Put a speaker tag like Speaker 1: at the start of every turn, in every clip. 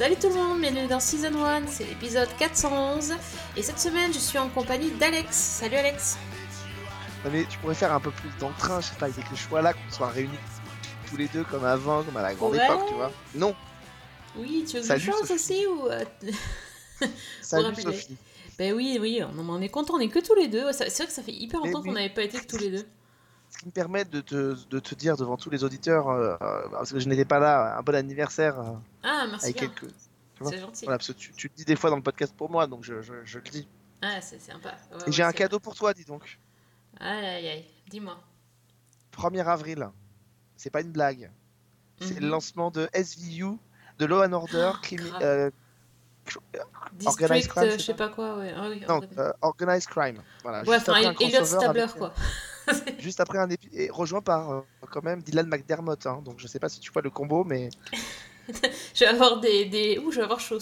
Speaker 1: Salut tout le monde, bienvenue dans Season 1, c'est l'épisode 411 et cette semaine je suis en compagnie d'Alex. Salut Alex
Speaker 2: Non, mais tu pourrais faire un peu plus d'entrain, je sais pas, avec le choix là, qu'on soit réunis tous les deux comme avant, comme à la grande
Speaker 1: Ouais.
Speaker 2: époque, tu vois. Non,
Speaker 1: Oui, tu veux que
Speaker 2: Salut,
Speaker 1: je chante
Speaker 2: Sophie.
Speaker 1: aussi ou... euh,
Speaker 2: salut. Sophie.
Speaker 1: Ben oui, oui, on, on est content, on est que tous les deux. C'est vrai que ça fait hyper
Speaker 2: Mais
Speaker 1: longtemps qu'on n'avait pas été que tous les deux.
Speaker 2: Ce qui me permet de te, de te dire devant tous les auditeurs, euh, euh, parce que je n'étais pas là, un bon anniversaire euh,
Speaker 1: Ah, merci
Speaker 2: quelques.
Speaker 1: c'est gentil.
Speaker 2: Voilà, parce que tu, tu le dis des fois dans le podcast pour moi, donc je, je, je le dis.
Speaker 1: Ah, c'est sympa. Ouais,
Speaker 2: Et
Speaker 1: ouais,
Speaker 2: j'ai un cadeau pour toi, dis donc.
Speaker 1: Aïe, aïe, aïe, dis-moi.
Speaker 2: 1er avril, c'est pas une blague. C'est
Speaker 1: Mhm.
Speaker 2: le lancement de SVU, de Law and Order, euh,
Speaker 1: District,
Speaker 2: crime,
Speaker 1: euh,
Speaker 2: c'est
Speaker 1: je sais pas quoi, ouais. Ah, oui,
Speaker 2: non,
Speaker 1: organized-
Speaker 2: Crime. Voilà,
Speaker 1: ouais, enfin, Elliot Stabler, quoi.
Speaker 2: Juste après un épisode, et rejoint par euh, quand même Dylan McDermott. hein. donc je sais pas si tu vois le combo, mais
Speaker 1: je vais avoir des, des... Ouh, je vais avoir chaud.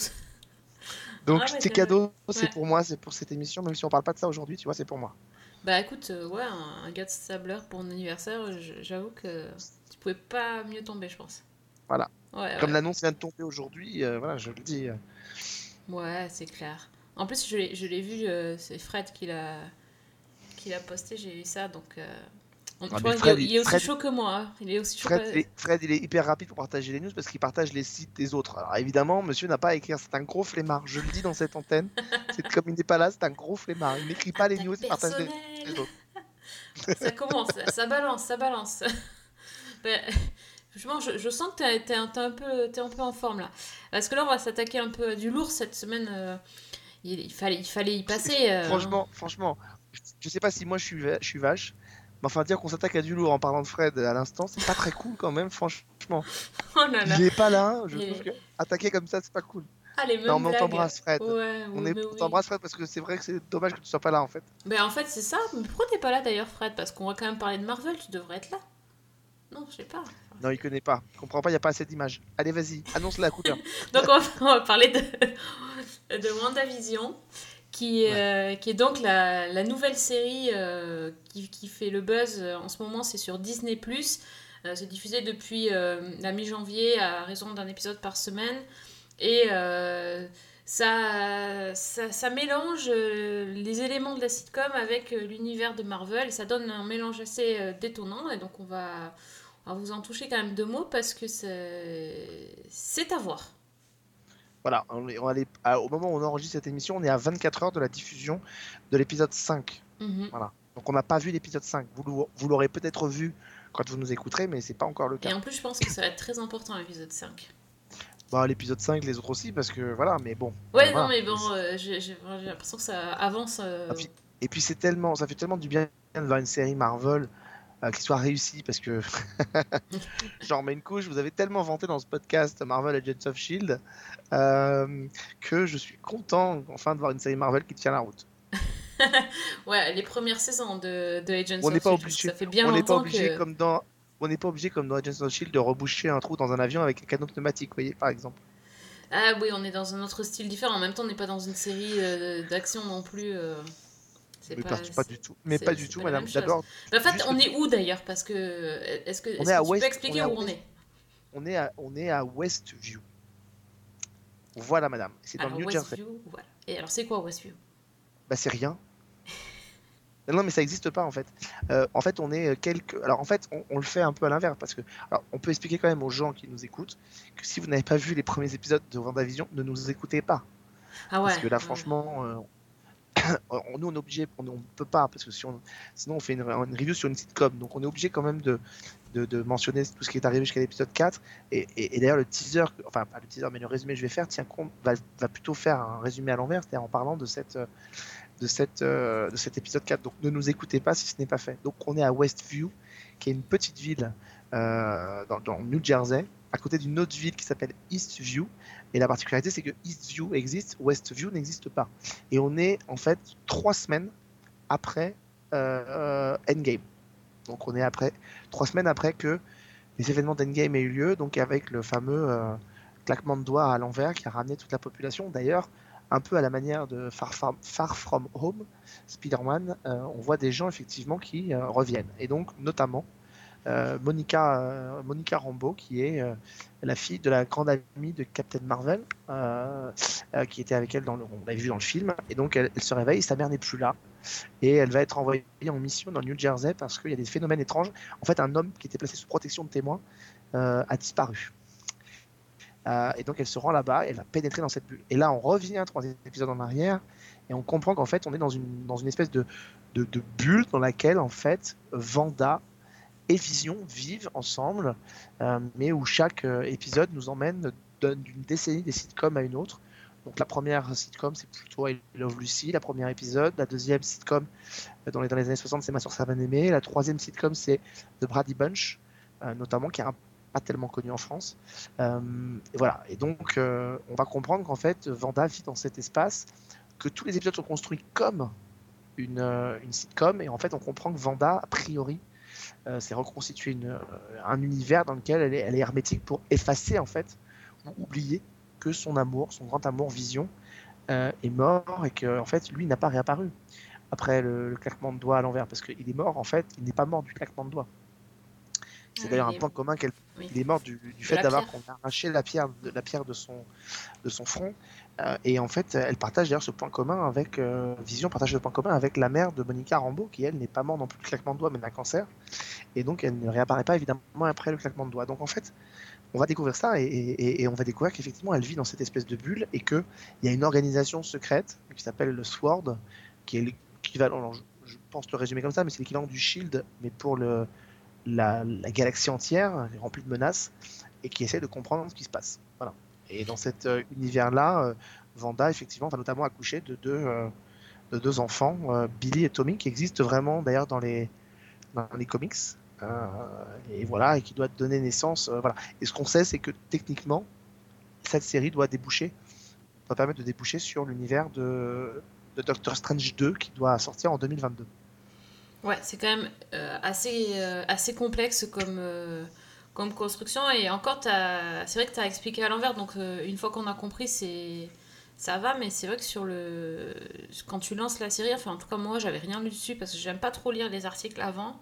Speaker 2: donc
Speaker 1: Ah ouais,
Speaker 2: tes
Speaker 1: c'est-
Speaker 2: cadeaux, c'est
Speaker 1: ouais.
Speaker 2: pour moi, c'est pour cette émission, même si on parle pas de ça aujourd'hui, tu vois, c'est pour moi.
Speaker 1: Bah écoute, euh, ouais, un, un gars de Stabler pour mon anniversaire, je- j'avoue que tu pouvais pas mieux tomber, je pense.
Speaker 2: Voilà.
Speaker 1: Ouais,
Speaker 2: Comme l'annonce vient de tomber aujourd'hui, euh, voilà, je le dis. euh,
Speaker 1: Ouais, c'est clair. En plus, je l'ai je l'ai vu, euh, c'est Fred qui l'a qui l'a posté, j'ai vu ça, donc... euh, tu
Speaker 2: Ah,
Speaker 1: vois,
Speaker 2: mais
Speaker 1: il,
Speaker 2: Fred,
Speaker 1: est, il est aussi
Speaker 2: Fred-
Speaker 1: chaud que moi. hein. Il est aussi chaud
Speaker 2: Fred,
Speaker 1: que-
Speaker 2: il est, Fred, il est hyper rapide pour partager les news parce qu'il partage les sites des autres. Alors évidemment, monsieur n'a pas à écrire, c'est un gros flemmard. Je le dis dans cette antenne. C'est comme il n'est pas là, c'est un gros flemmard. Il n'écrit pas les news, il partage les, les autres.
Speaker 1: ça commence, ça balance, ça balance. Ben, je, je sens que t'es t'es un, t'es un, peu- t'es un peu en forme là. Parce que là, on va s'attaquer un peu à du lourd cette semaine. euh, il, il fallait, il fallait y passer. euh,
Speaker 2: Franchement, franchement, je- je sais pas si moi je suis, va- je suis vache. Mais enfin, dire qu'on s'attaque à du lourd en parlant de Fred à l'instant, c'est pas très cool quand même, franchement.
Speaker 1: Oh là là.
Speaker 2: Il est pas là, je trouve que attaquer comme ça, c'est pas cool.
Speaker 1: Ah, les mêmes
Speaker 2: Non, mais on t'embrasse, Fred.
Speaker 1: Ouais,
Speaker 2: On, est,
Speaker 1: mais oui.
Speaker 2: t'embrasse, Fred, parce que c'est vrai que c'est dommage que tu sois pas là en fait.
Speaker 1: Ben, en fait, c'est ça. Mais pourquoi t'es pas là d'ailleurs, Fred? Parce qu'on va quand même parler de Marvel, tu devrais être là. Non, je sais pas.
Speaker 2: Non, il connaît pas. Il comprend pas, il y a pas assez d'images. Allez, vas-y, annonce la couleur.
Speaker 1: Donc on va, on va parler de, de WandaVision, qui, est, euh, qui est donc la, la nouvelle série euh, qui, qui fait le buzz euh, en ce moment, c'est sur Disney ⁇ C'est diffusé depuis la mi-janvier à raison d'un épisode par semaine. Et ça, ça, ça mélange les éléments de la sitcom avec l'univers de Marvel. Et ça donne un mélange assez détonnant. Et donc on va, on va vous en toucher quand même deux mots parce que c'est à voir.
Speaker 2: Voilà, on est- on à- au moment où on enregistre cette émission, on est à 24 heures de la diffusion de l'épisode 5.
Speaker 1: Mhm.
Speaker 2: Donc on n'a pas vu l'épisode 5. Vous, l'aurez peut-être vu quand vous nous écouterez, mais c'est pas encore le
Speaker 1: Et
Speaker 2: cas.
Speaker 1: en plus, je pense que ça va être très important l'épisode 5.
Speaker 2: Bah, l'épisode 5, les autres aussi, parce que voilà, mais bon.
Speaker 1: Ouais, non,
Speaker 2: voilà.
Speaker 1: mais bon, euh, j'ai l'impression que ça avance. euh,
Speaker 2: Ah, puis- Et puis c'est tellement, ça fait tellement du bien de voir une série Marvel euh, qui soit réussie parce que j'en mets une couche. Vous avez tellement vanté dans ce podcast Marvel Agents of Shield euh, que je suis content enfin de voir une série Marvel qui tient la route.
Speaker 1: Ouais, les premières saisons de, de Agents
Speaker 2: On
Speaker 1: of
Speaker 2: pas
Speaker 1: Shield,
Speaker 2: obligé-
Speaker 1: Ça fait bien
Speaker 2: on pas
Speaker 1: longtemps
Speaker 2: obligé
Speaker 1: que.
Speaker 2: comme dans on n'est pas obligé comme dans Agents of Shield de reboucher un trou dans un avion avec un canon pneumatique, vous voyez par exemple.
Speaker 1: Ah oui, on est dans un autre style différent. En même temps, on n'est pas dans une série euh, d'action non plus. Euh,
Speaker 2: Mais
Speaker 1: pas,
Speaker 2: du tout. Mais pas du tout, madame.
Speaker 1: Mais en fait, on est où d'ailleurs Parce que. Est-ce que, est-ce
Speaker 2: est
Speaker 1: que
Speaker 2: à
Speaker 1: tu
Speaker 2: West-
Speaker 1: peux expliquer
Speaker 2: on
Speaker 1: où on est?
Speaker 2: On est à, on est à Westview. Voilà, madame. C'est dans
Speaker 1: Alors,
Speaker 2: le New Jersey.
Speaker 1: Voilà. Et alors, c'est quoi Westview
Speaker 2: Bah c'est rien. Non, mais ça n'existe pas en fait. Euh, en fait, on est quelques. Alors en fait, on, on le fait un peu à l'inverse parce que. Alors, on peut expliquer quand même aux gens qui nous écoutent que si vous n'avez pas vu les premiers épisodes de WandaVision, ne nous écoutez pas.
Speaker 1: Ah ouais.
Speaker 2: Parce que là,
Speaker 1: ouais.
Speaker 2: franchement, euh, on- nous on est obligé, on ne peut pas parce que si on, sinon on fait une, review sur une sitcom, donc on est obligé quand même de, mentionner tout ce qui est arrivé jusqu'à l'épisode 4. Et, d'ailleurs, le teaser, enfin pas le teaser, mais le résumé que je vais faire, tient compte, va, plutôt faire un résumé à l'envers, c'est-à-dire en parlant de euh, cet épisode 4. Donc ne nous écoutez pas si ce n'est pas fait. Donc on est à Westview, qui est une petite ville euh, dans, dans New Jersey, à côté d'une autre ville qui s'appelle Eastview. Et la particularité, c'est que Eastview existe, Westview n'existe pas. Et on est en fait trois semaines après euh, euh, Endgame. Donc on est après trois semaines après que les événements d'Endgame aient eu lieu, donc avec le fameux euh, claquement de doigts à l'envers qui a ramené toute la population. D'ailleurs, un peu à la manière de Far From, Far From Home, Spider-Man, on voit des gens effectivement qui reviennent. Et donc, notamment, Monica, euh, Monica Rambeau, qui est euh, la fille de la grande amie de Captain Marvel, euh, euh, qui était avec elle, dans le, on l'avait vu dans le film. Et donc, elle, se réveille, sa mère n'est plus là. Et elle va être envoyée en mission dans le New Jersey parce qu'il y a des phénomènes étranges. En fait, un homme qui était placé sous protection de témoins euh, a disparu. Euh, et donc elle se rend là-bas, elle va pénétrer dans cette bulle. Et là, on revient un troisième épisode en arrière et on comprend qu'en fait, on est dans une, dans une espèce de, de, de bulle dans laquelle, en fait, Vanda et Vision vivent ensemble, euh, mais où chaque euh, épisode nous emmène d'une décennie des sitcoms à une autre. Donc la première sitcom, c'est plutôt I Love Lucy, la première épisode. La deuxième sitcom, euh, dans les, années 60, c'est Ma soeur, ça va aimer. La troisième sitcom, c'est The Brady Bunch, notamment, qui est pas tellement connu en France. Et voilà. Et donc, on va comprendre qu'en fait, Vanda vit dans cet espace, que tous les épisodes sont construits comme une, une sitcom. Et en fait, on comprend que Vanda, a priori, c'est reconstituer une, euh, un univers dans lequel elle est, elle est hermétique pour effacer, en fait, ou oublier que son amour, son grand amour Vision, euh, est mort et que, en fait, lui n'a pas réapparu après le, le claquement de doigts à l'envers. Parce qu'il est mort, en fait, il n'est pas mort du claquement de doigts. C'est
Speaker 1: Ouais,
Speaker 2: d'ailleurs
Speaker 1: il
Speaker 2: un
Speaker 1: est-
Speaker 2: point commun qu'elle
Speaker 1: oui.
Speaker 2: il est mort du, du fait d'avoir arraché la pierre de, la pierre de son de son front Euh, et en fait elle partage d'ailleurs ce point commun avec euh, Vision partage ce point commun avec la mère de Monica Rambeau qui elle n'est pas morte non plus du claquement de doigts mais d'un cancer et donc elle ne réapparaît pas évidemment après le claquement de doigts donc en fait on va découvrir ça et, on va découvrir qu'effectivement elle vit dans cette espèce de bulle et que il y a une organisation secrète qui s'appelle le SWORD qui est l'équivalent je, pense le résumer comme ça mais c'est l'équivalent du Shield mais pour la, la galaxie entière, remplie de menaces, et qui essaie de comprendre ce qui se passe. Voilà. Et dans cet euh, univers-là, euh, Vanda, effectivement, va notamment accoucher de deux, euh, enfants, Billy et Tommy, qui existent vraiment d'ailleurs dans les, dans les comics. Et voilà, et qui doit donner naissance. voilà. Et ce qu'on sait, c'est que techniquement, cette série doit déboucher, doit permettre de déboucher sur l'univers de, Doctor Strange 2 qui doit sortir en 2022.
Speaker 1: Ouais, c'est quand même assez, assez complexe comme, comme construction. Et encore, c'est vrai que tu as expliqué à l'envers. Donc, euh, une fois qu'on a compris, c'est ça va. Mais c'est vrai que sur le... quand tu lances la série, enfin, en tout cas, moi, j'avais rien lu dessus parce que j'aime pas trop lire les articles avant.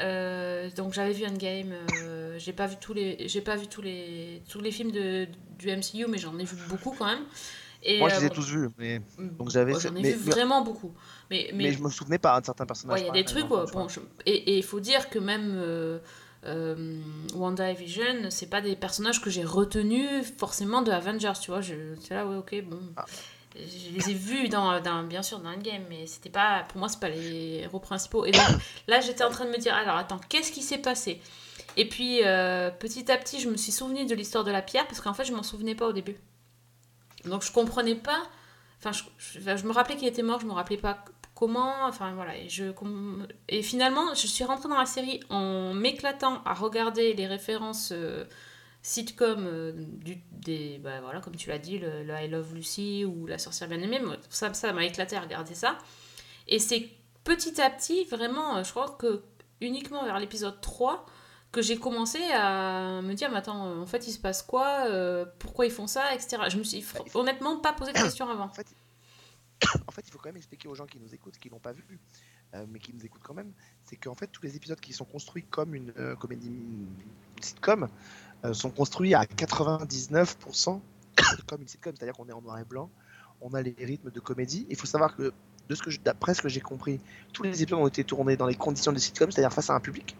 Speaker 1: Euh, donc j'avais vu Endgame, euh, j'ai pas vu tous les j'ai pas vu tous les tous les films de, du MCU mais j'en ai vu beaucoup quand même. Et
Speaker 2: Moi, je
Speaker 1: euh,
Speaker 2: les ai
Speaker 1: bon,
Speaker 2: tous vus, mais,
Speaker 1: bon,
Speaker 2: j'avais-
Speaker 1: j'en ai
Speaker 2: mais-
Speaker 1: vu vraiment beaucoup. Mais,
Speaker 2: mais,
Speaker 1: mais
Speaker 2: je me souvenais pas de certains personnages.
Speaker 1: Ouais, il y a des trucs, bon, je- et il faut dire que même euh, Wanda et Vision, c'est pas des personnages que j'ai retenus forcément de Avengers, tu vois. Je, c'est là, ouais, ok, bon.
Speaker 2: Ah.
Speaker 1: Je les ai vus, dans, dans, bien sûr, dans Endgame, mais c'était pas, pour moi, c'est pas les héros principaux. Et donc là, j'étais en train de me dire, alors attends, qu'est-ce qui s'est passé? Et puis, euh, petit à petit, je me suis souvenu de l'histoire de la pierre, parce qu'en fait, je m'en souvenais pas au début. Donc, je comprenais pas. Enfin, je, je me rappelais qu'il était mort, je me rappelais pas comment. Enfin, voilà. Et, je, et finalement, je suis rentrée dans la série en m'éclatant à regarder les références euh, sitcom euh, du, des. Bah, voilà, comme tu l'as dit, le, le I Love Lucy ou La sorcière bien aimée. Ça ça m'a éclaté à regarder ça. Et c'est petit à petit, vraiment, euh, je crois que uniquement vers l'épisode 3 que j'ai commencé à me dire, mais attends, euh, en fait, il se passe quoi euh, Pourquoi ils font ça Etc. Je me suis fr- honnêtement pas posé de questions avant.
Speaker 2: En fait, en fait, il faut quand même expliquer aux gens qui nous écoutent, qui l'ont pas vu, euh, mais qui nous écoutent quand même, c'est qu'en fait, tous les épisodes qui sont construits comme une euh, comédie, une sitcom, euh, sont construits à 99% comme une sitcom, c'est-à-dire qu'on est en noir et blanc, on a les rythmes de comédie. Il faut savoir que, de ce que je- d'après ce que j'ai compris, tous les épisodes ont été tournés dans les conditions de sitcom, c'est-à-dire face à un public.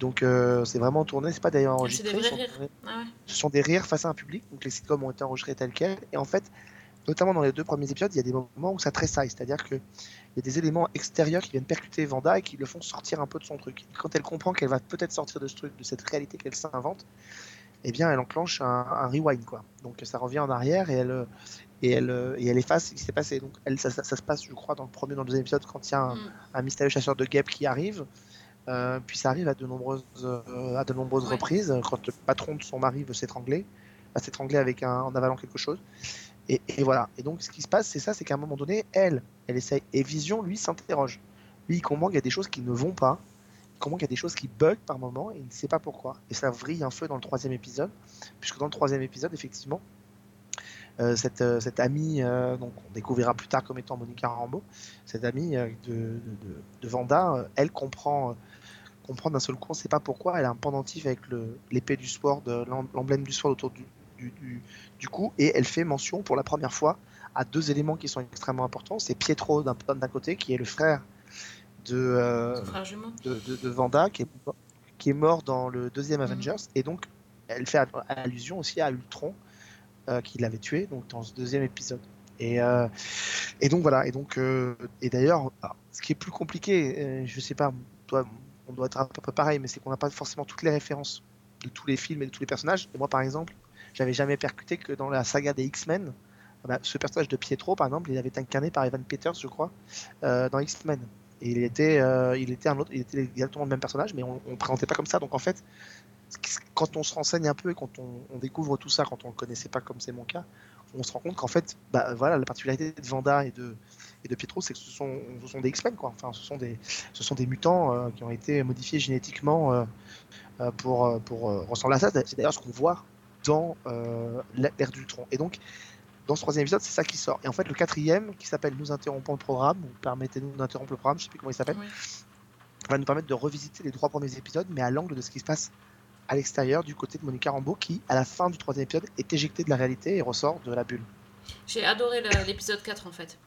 Speaker 2: Donc euh, c'est vraiment tourné, c'est pas d'ailleurs
Speaker 1: Ah, des
Speaker 2: enregistré.
Speaker 1: vrais
Speaker 2: sont
Speaker 1: Ah ouais.
Speaker 2: ce sont des rires face à un public, donc les sitcoms ont été enregistrés tels quels, et en fait, notamment dans les deux premiers épisodes, il y a des moments où ça tressaille, c'est-à-dire qu'il y a des éléments extérieurs qui viennent percuter Vanda et qui le font sortir un peu de son truc. Et quand elle comprend qu'elle va peut-être sortir de ce truc, de cette réalité qu'elle s'invente, eh bien, elle enclenche un, un rewind, quoi. Donc ça revient en arrière et elle, et elle, et elle efface ce qui s'est passé. Donc elle, ça, ça- ça se passe, je crois, dans le premier, dans le deuxième épisode, quand il y a un,
Speaker 1: Mm.
Speaker 2: un mystérieux chasseur de guêpes qui arrive. Euh, puis ça arrive à de nombreuses, euh, à de nombreuses
Speaker 1: Ouais.
Speaker 2: reprises, quand le patron de son mari veut s'étrangler, va s'étrangler avec un, en avalant quelque chose. Et, voilà. Et donc ce qui se passe, c'est ça, c'est qu'à un moment donné, elle, elle essaye. Et Vision, lui, s'interroge. Lui, il comprend qu'il y a des choses qui ne vont pas. Il comprend qu'il y a des choses qui bug par moment et il ne sait pas pourquoi. Et ça vrille un feu dans le troisième épisode, puisque dans le troisième épisode, effectivement, euh, cette, euh, cette amie, euh, donc on découvrira plus tard comme étant Monica Rambeau, cette amie euh, de, de, Vanda, elle comprend, comprend d'un seul coup, on ne sait pas pourquoi, elle a un pendentif avec l'épée du l'em- l'emblème du sword autour du, du, du- du cou, et elle fait mention pour la première fois à deux éléments qui sont extrêmement importants. C'est Pietro d'un côté, qui est le frère de, euh,
Speaker 1: frère
Speaker 2: de, de, de Vanda, qui est, qui est mort dans le deuxième
Speaker 1: Mhm.
Speaker 2: Avengers, et donc elle fait allusion aussi à Ultron, euh, qui l'avait tué donc dans ce deuxième épisode. Et, euh, et donc voilà, et donc et d'ailleurs, ce qui est plus compliqué, je sais pas, toi, on doit être un peu pareil, mais c'est qu'on n'a pas forcément toutes les références de tous les films et de tous les personnages. Et moi, par exemple, j'avais jamais percuté que dans la saga des X-Men, ah bah, ce personnage de Pietro, par exemple, il avait été incarné par Evan Peters, je crois, euh, dans X-Men. Et il était, euh, il était un autre, il était exactement le même personnage, mais on, le présentait pas comme ça. Donc en fait, quand on se renseigne un peu et quand on, découvre tout ça, quand on le connaissait pas comme c'est mon cas, on se rend compte qu'en fait, bah, voilà, la particularité de Vanda et de, et de Pietro, c'est que ce sont, ce sont des X-Men, quoi. Enfin, ce sont des, ce sont des mutants euh, qui ont été modifiés génétiquement pour, pour ressembler à ça. C'est d'ailleurs ce qu'on voit dans euh, l'ère d'Ultron. Et donc, dans ce troisième épisode, c'est ça qui sort. Et en fait, le quatrième, qui s'appelle Nous interrompons le programme, ou Permettez-nous d'interrompre le programme, je sais plus comment il s'appelle,
Speaker 1: Oui.
Speaker 2: va nous permettre de revisiter les trois premiers épisodes, mais à l'angle de ce qui se passe à l'extérieur, du côté de Monica Rambeau, qui, à la fin du troisième épisode, est éjectée de la réalité et ressort de la bulle.
Speaker 1: J'ai adoré l'épisode 4 en fait.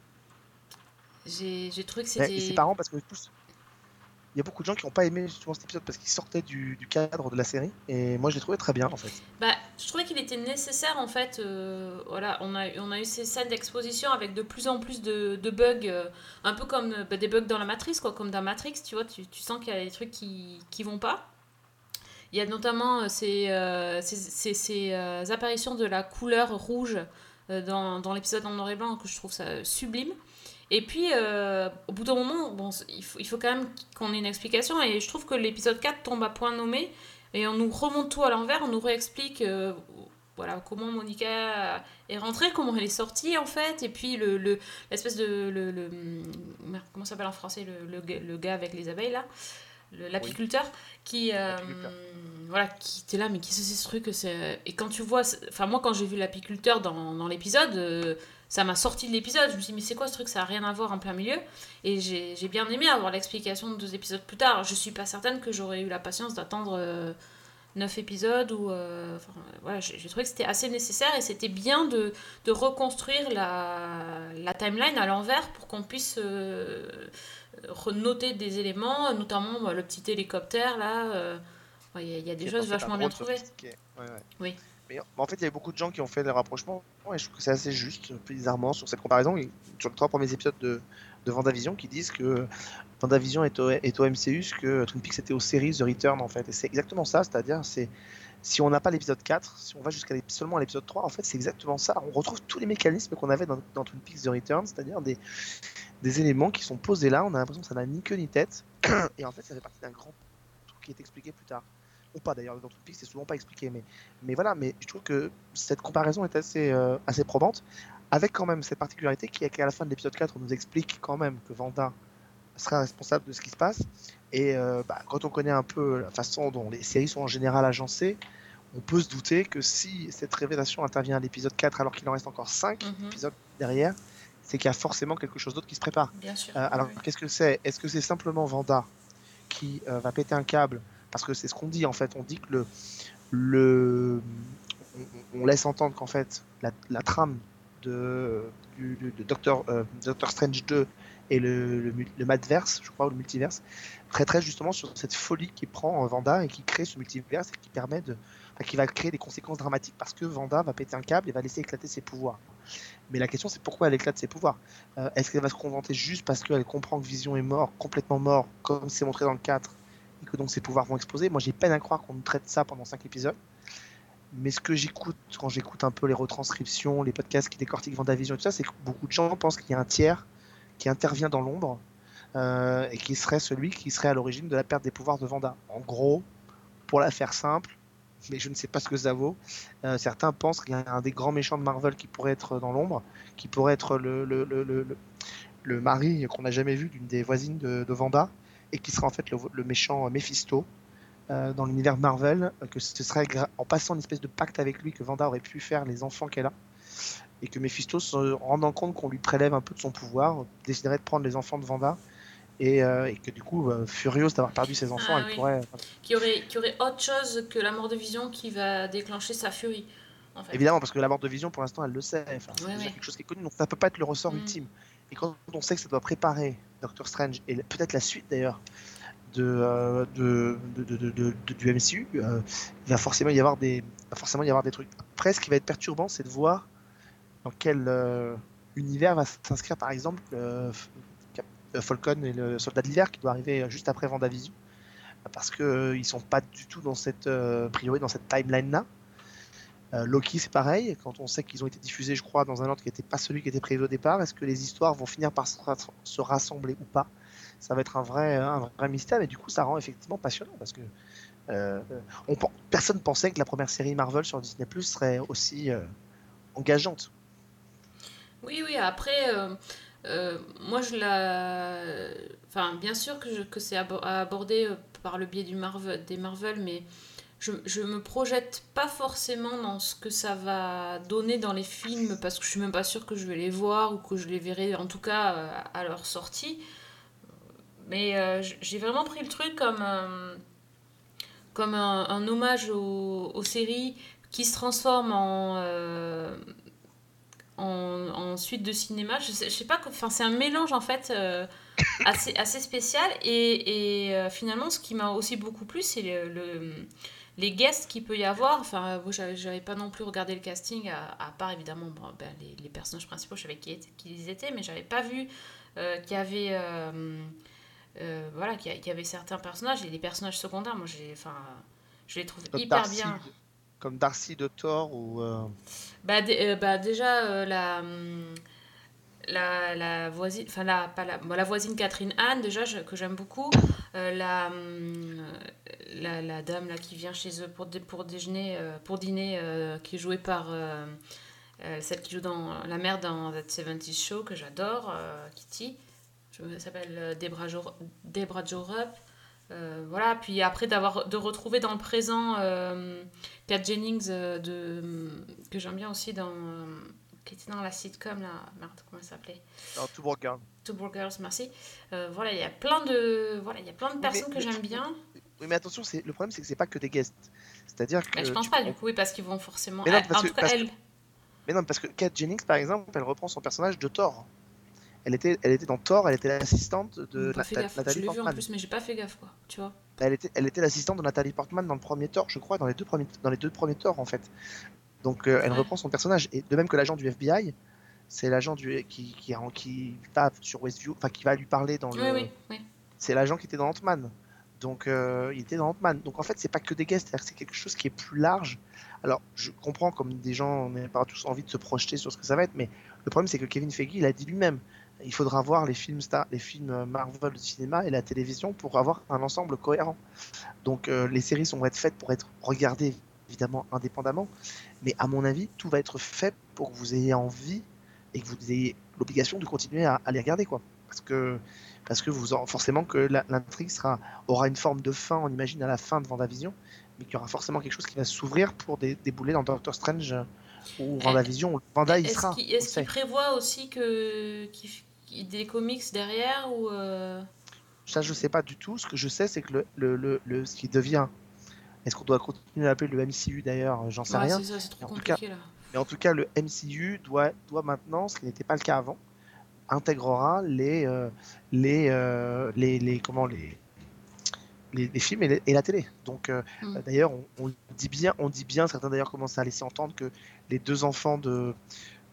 Speaker 1: J'ai trouvé que c'était.
Speaker 2: C'est marrant parce que tous. Il y a beaucoup de gens qui n'ont pas aimé justement cet épisode parce qu'il sortait du, cadre de la série. Et moi, je l'ai trouvé très bien en fait.
Speaker 1: Bah, je trouvais qu'il était nécessaire en fait. euh, voilà, on a, eu ces scènes d'exposition avec de plus en plus de, bugs, euh, un peu comme euh, bah, des bugs dans la matrice, quoi, comme dans Matrix, tu vois, tu, sens qu'il y a des trucs qui, qui vont pas. Il y a notamment ces, apparitions de la couleur rouge dans, dans l'épisode en noir et blanc que je trouve ça sublime. Et puis, euh, au bout d'un moment, bon, il, faut, il faut quand même qu'on ait une explication. Et je trouve que l'épisode 4 tombe à point nommé. Et on nous remonte tout à l'envers, on nous réexplique euh, voilà, comment Monica est rentrée, comment elle est sortie en fait. Et puis, le, le- l'espèce de. Le, le- merde, comment ça s'appelle en français le, le, gars- le avec les abeilles là? Le- L'apiculteur qui. euh, voilà, qui était là, mais qu'est-ce que c'est ce truc c'est... Et quand tu vois. Enfin, moi, quand j'ai vu l'apiculteur dans, dans l'épisode. Ça m'a sorti de l'épisode. Je me suis dit, mais c'est quoi ce truc? Ça n'a rien à voir en plein milieu. Et j'ai bien aimé avoir l'explication de deux épisodes plus tard. Je suis pas certaine que j'aurais eu la patience d'attendre euh, neuf épisodes. Ou, euh, enfin, euh, voilà, j'ai trouvé que c'était assez nécessaire et c'était bien de, de reconstruire la, la timeline à l'envers pour qu'on puisse euh, renoter des éléments, notamment bah, le petit hélicoptère là. euh, Il y, a- il y a des choses vachement bien trouvées.
Speaker 2: sophistiqué. Ouais, ouais.
Speaker 1: Oui.
Speaker 2: Mais en fait, il y a beaucoup de gens qui ont fait des rapprochements et je trouve que c'est assez juste, bizarrement, sur cette comparaison. Sur les trois premiers épisodes de, de Vendavision qui disent que Vendavision est au, MCU, que Twin Peaks était aux séries The Return en fait. Et c'est exactement ça, c'est-à-dire, c'est si on n'a pas l'épisode 4, si on va jusqu'à seulement à l'épisode 3, en fait, c'est exactement ça. On retrouve tous les mécanismes qu'on avait dans, dans Twin Peaks The Return, c'est-à-dire des, des éléments qui sont posés là, on a l'impression que ça n'a ni queue ni tête. Et en fait, ça fait partie d'un grand truc qui est expliqué plus tard. Ou pas d'ailleurs, dans Twin c'est souvent pas expliqué, mais, mais voilà, mais je trouve que cette comparaison est assez, euh, assez probante, avec quand même cette particularité qui est qu'à la fin de l'épisode 4, on nous explique quand même que Vanda sera responsable de ce qui se passe. Et euh, bah, quand on connaît un peu la façon dont les séries sont en général agencées, on peut se douter que si cette révélation intervient à l'épisode 4 alors qu'il en reste encore 5
Speaker 1: Mhm.
Speaker 2: épisodes derrière, c'est qu'il y a forcément quelque chose d'autre qui se prépare.
Speaker 1: Bien sûr.
Speaker 2: Euh, alors,
Speaker 1: Oui.
Speaker 2: qu'est-ce que c'est? Est-ce que c'est simplement Vanda qui va péter un câble Parce que c'est ce qu'on dit en fait. On dit que le, le, on, laisse entendre qu'en fait la, trame de, du, de Doctor, euh, Doctor Strange 2 et le, le, le Madverse, je crois, ou le multiverse, traiterait justement sur cette folie qui prend Vanda et qui crée ce multiverse et qui permet de, qui va créer des conséquences dramatiques parce que Vanda va péter un câble et va laisser éclater ses pouvoirs. Mais la question c'est pourquoi elle éclate ses pouvoirs? Euh, Est-ce qu'elle va se contenter juste parce qu'elle comprend que Vision est mort, complètement mort, comme c'est montré dans le 4, et que donc ses pouvoirs vont exploser Moi j'ai peine à croire qu'on nous traite ça pendant 5 épisodes. Mais ce que j'écoute quand j'écoute un peu les retranscriptions, les podcasts qui décortiquent Vendavision et tout ça, c'est que beaucoup de gens pensent qu'il y a un tiers qui intervient dans l'ombre euh, et qui serait celui qui serait à l'origine de la perte des pouvoirs de Vanda. En gros, pour la faire simple, mais je ne sais pas ce que ça vaut, euh, certains pensent qu'il y a un des grands méchants de Marvel qui pourrait être dans l'ombre, qui pourrait être le, le, le, le, mari qu'on n'a jamais vu d'une des voisines de Vanda, et qui sera en fait le, le méchant Mephisto euh, dans l'univers Marvel, euh, que ce serait en passant une espèce de pacte avec lui que Vanda aurait pu faire les enfants qu'elle a. et que Mephisto se rendant compte qu'on lui prélève un peu de son pouvoir, déciderait de prendre les enfants de Vanda. Et, euh, et que du coup, euh, furieuse d'avoir perdu ses enfants,
Speaker 1: Ah
Speaker 2: elle
Speaker 1: oui.
Speaker 2: pourrait.
Speaker 1: Qui aurait, qui aurait autre chose que la mort de Vision qui va déclencher sa furie. En fait.
Speaker 2: Évidemment, parce que la mort de Vision, pour l'instant, elle le sait. Enfin, c'est
Speaker 1: Ouais,
Speaker 2: déjà
Speaker 1: ouais.
Speaker 2: quelque chose qui est connu, donc ça peut pas être le ressort
Speaker 1: Mm.
Speaker 2: ultime. Et quand on sait que ça doit préparer Doctor Strange, et peut-être la suite d'ailleurs de, euh, du MCU, euh, il va forcément y avoir des, va forcément y avoir des trucs. Après, ce qui va être perturbant, c'est de voir dans quel euh, univers va s'inscrire, par exemple, Falcon et le Soldat de l'hiver qui doit arriver juste après Vendavision, parce que ils sont pas du tout dans cette priori dans cette timeline là. Euh, Loki, c'est pareil. Quand on sait qu'ils ont été diffusés, je crois, dans un ordre qui n'était pas celui qui était prévu au départ, est-ce que les histoires vont finir par se, ras- se rassembler ou pas? Ça va être un vrai, mystère, mais du coup, ça rend effectivement passionnant parce que euh, on, personne pensait que la première série Marvel sur Disney Plus serait aussi euh, engageante.
Speaker 1: Oui, oui, après, euh, moi je la. Enfin, bien sûr que, c'est abo- à aborder euh, par le biais des Marvel, mais je, je me projette pas forcément dans ce que ça va donner dans les films parce que je suis même pas sûre que je vais les voir ou que je les verrai en tout cas euh, à leur sortie. Mais euh, j'ai vraiment pris le truc comme, euh, comme un, hommage aux, séries qui se transforment en, en, suite de cinéma. Je sais, enfin, c'est un mélange en fait assez, assez spécial. Et, et, finalement, ce qui m'a aussi beaucoup plu, c'est le- les guests qu'il peut y avoir. Enfin, moi, j'avais, pas non plus regardé le casting, à, à part évidemment bon, ben, les, les personnages principaux, je savais qui, ils étaient, mais j'avais pas vu euh, qu'il y avait. euh, euh, voilà, qu'il y, y avait certains personnages et les personnages secondaires, moi j'ai, enfin, je les trouve
Speaker 2: Comme
Speaker 1: hyper
Speaker 2: Darcy,
Speaker 1: bien.
Speaker 2: comme Darcy de Thor ou euh,
Speaker 1: Bah, bah déjà, la, hum, la, la voisine, enfin pas la, la voisine Catherine Anne, déjà, que j'aime beaucoup. Euh, la, hum, la, la dame là, qui vient chez eux pour, pour déjeuner, euh, pour dîner, euh, qui est jouée par euh, euh, celle qui joue dans la mère dans That 70 Show, que j'adore, euh, Kitty. Je elle s'appelle euh, Debra, Jo- Debra Jorup. Euh, voilà, puis après d'avoir de retrouver dans le présent euh, Pat Jennings euh, de, que j'aime bien aussi dans euh, qui était dans la sitcom là merde comment elle s'appelait?
Speaker 2: Two Broke Girls.
Speaker 1: Two Broke Girls merci Euh, voilà il y a plein de voilà il y a plein de personnes que j'aime bien
Speaker 2: Oui, mais attention, c'est le problème, c'est que c'est pas que des guests. C'est-à-dire que
Speaker 1: mais je pense pas
Speaker 2: prends-
Speaker 1: du coup oui parce qu'ils vont forcément
Speaker 2: Mais non, parce
Speaker 1: en
Speaker 2: que-
Speaker 1: tout cas
Speaker 2: parce que-
Speaker 1: elle
Speaker 2: Mais non, parce que Kat Jennings, par exemple, elle reprend son personnage de Thor. Elle était, elle était dans Thor, elle était l'assistante de Nata-
Speaker 1: gaffe je
Speaker 2: Nathalie
Speaker 1: l'ai vu en
Speaker 2: Portman.
Speaker 1: plus mais j'ai pas fait gaffe quoi tu vois
Speaker 2: Elle était, elle était l'assistante de Nathalie Portman dans le premier Thor, je crois, dans les deux premiers, dans les deux premiers Thor en fait. Donc euh, elle reprend son personnage. Et de même que l'agent du FBI, c'est l'agent du qui, qui, qui va sur Westview, enfin qui va lui parler dans le.
Speaker 1: oui oui oui
Speaker 2: C'est l'agent qui était dans Ant-Man. Donc euh, il était dans Ant-Man. Donc en fait c'est pas que des guests, c'est quelque chose qui est plus large. Alors je comprends comme des gens n'ont pas tous envie de se projeter sur ce que ça va être, mais le problème c'est que Kevin Feige il a dit lui-même, il faudra voir les films Star, les films euh, Marvel du cinéma et la télévision pour avoir un ensemble cohérent. Donc euh, les séries sont être faites pour être regardées évidemment indépendamment, mais à mon avis tout va être fait pour que vous ayez envie et que vous ayez l'obligation de continuer à, à les regarder quoi. Parce que parce que vous en- forcément que l'intrigue sera aura une forme de fin, on imagine à la fin de Vendavision, mais qu'il y aura forcément quelque chose qui va s'ouvrir pour dé- débouler dans Doctor Strange ou Vendavision. où Vanda il
Speaker 1: est-ce
Speaker 2: sera.
Speaker 1: est-ce qu'il prévoit aussi que y ait des comics derrière ou euh,
Speaker 2: Ça je sais pas du tout. Ce que je sais c'est que le, le, le, le- ce qui devient est-ce qu'on doit continuer à l'appeler le MCU d'ailleurs? J'en sais
Speaker 1: ouais,
Speaker 2: rien.
Speaker 1: ça trop
Speaker 2: En tout cas,
Speaker 1: là
Speaker 2: Mais en tout cas, le MCU doit, doit maintenant, ce qui n'était pas le cas avant, intégrera les, euh, les, euh, les, les, comment, les, les, les films et, les- et la télé. Donc, euh,
Speaker 1: Mm.
Speaker 2: d'ailleurs, on, on dit bien, on dit bien, certains d'ailleurs commencent à laisser entendre que les deux enfants de,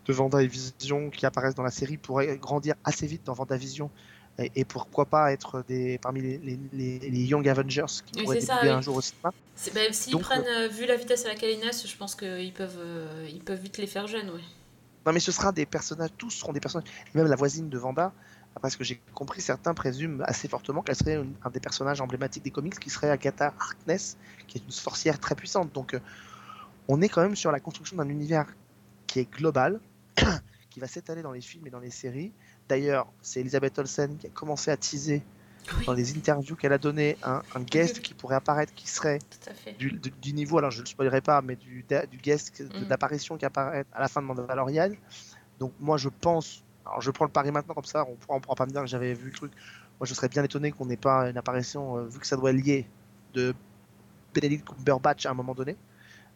Speaker 2: de Vanda et Vision qui apparaissent dans la série pourraient grandir assez vite dans Vendavision. Et, et pourquoi pas être des, parmi les, les, les, les Young Avengers qui
Speaker 1: Oui,
Speaker 2: pourraient
Speaker 1: ça, oui.
Speaker 2: un jour au cinéma.
Speaker 1: Bah, S'ils prennent, euh, vu la vitesse à laquelle ils naissent, je pense qu'ils peuvent, euh, ils peuvent vite les faire jeunes, ouais.
Speaker 2: Non, mais ce sera des personnages, tous seront des personnages. Même la voisine de Vanda, après ce que j'ai compris, certains présument assez fortement qu'elle serait une- un des personnages emblématiques des comics, qui serait Agatha Harkness, qui est une sorcière très puissante. Donc, euh, on est quand même sur la construction d'un univers qui est global, qui va s'étaler dans les films et dans les séries. D'ailleurs, c'est Elisabeth Olsen qui a commencé à teaser
Speaker 1: Oui.
Speaker 2: dans les interviews qu'elle a donné, un, un guest qui pourrait apparaître, qui serait du, du- du niveau, alors je ne le spoilerai pas, mais du, du guest, de
Speaker 1: Mm.
Speaker 2: qui apparaît à la fin de Mandalorian. Donc moi je pense, alors je prends le pari maintenant comme ça, on pourra, on pourra pas me dire que j'avais vu le truc. Moi je serais bien étonné qu'on n'ait pas une apparition, euh, vu que ça doit lier de Benedict Cumberbatch à un moment donné,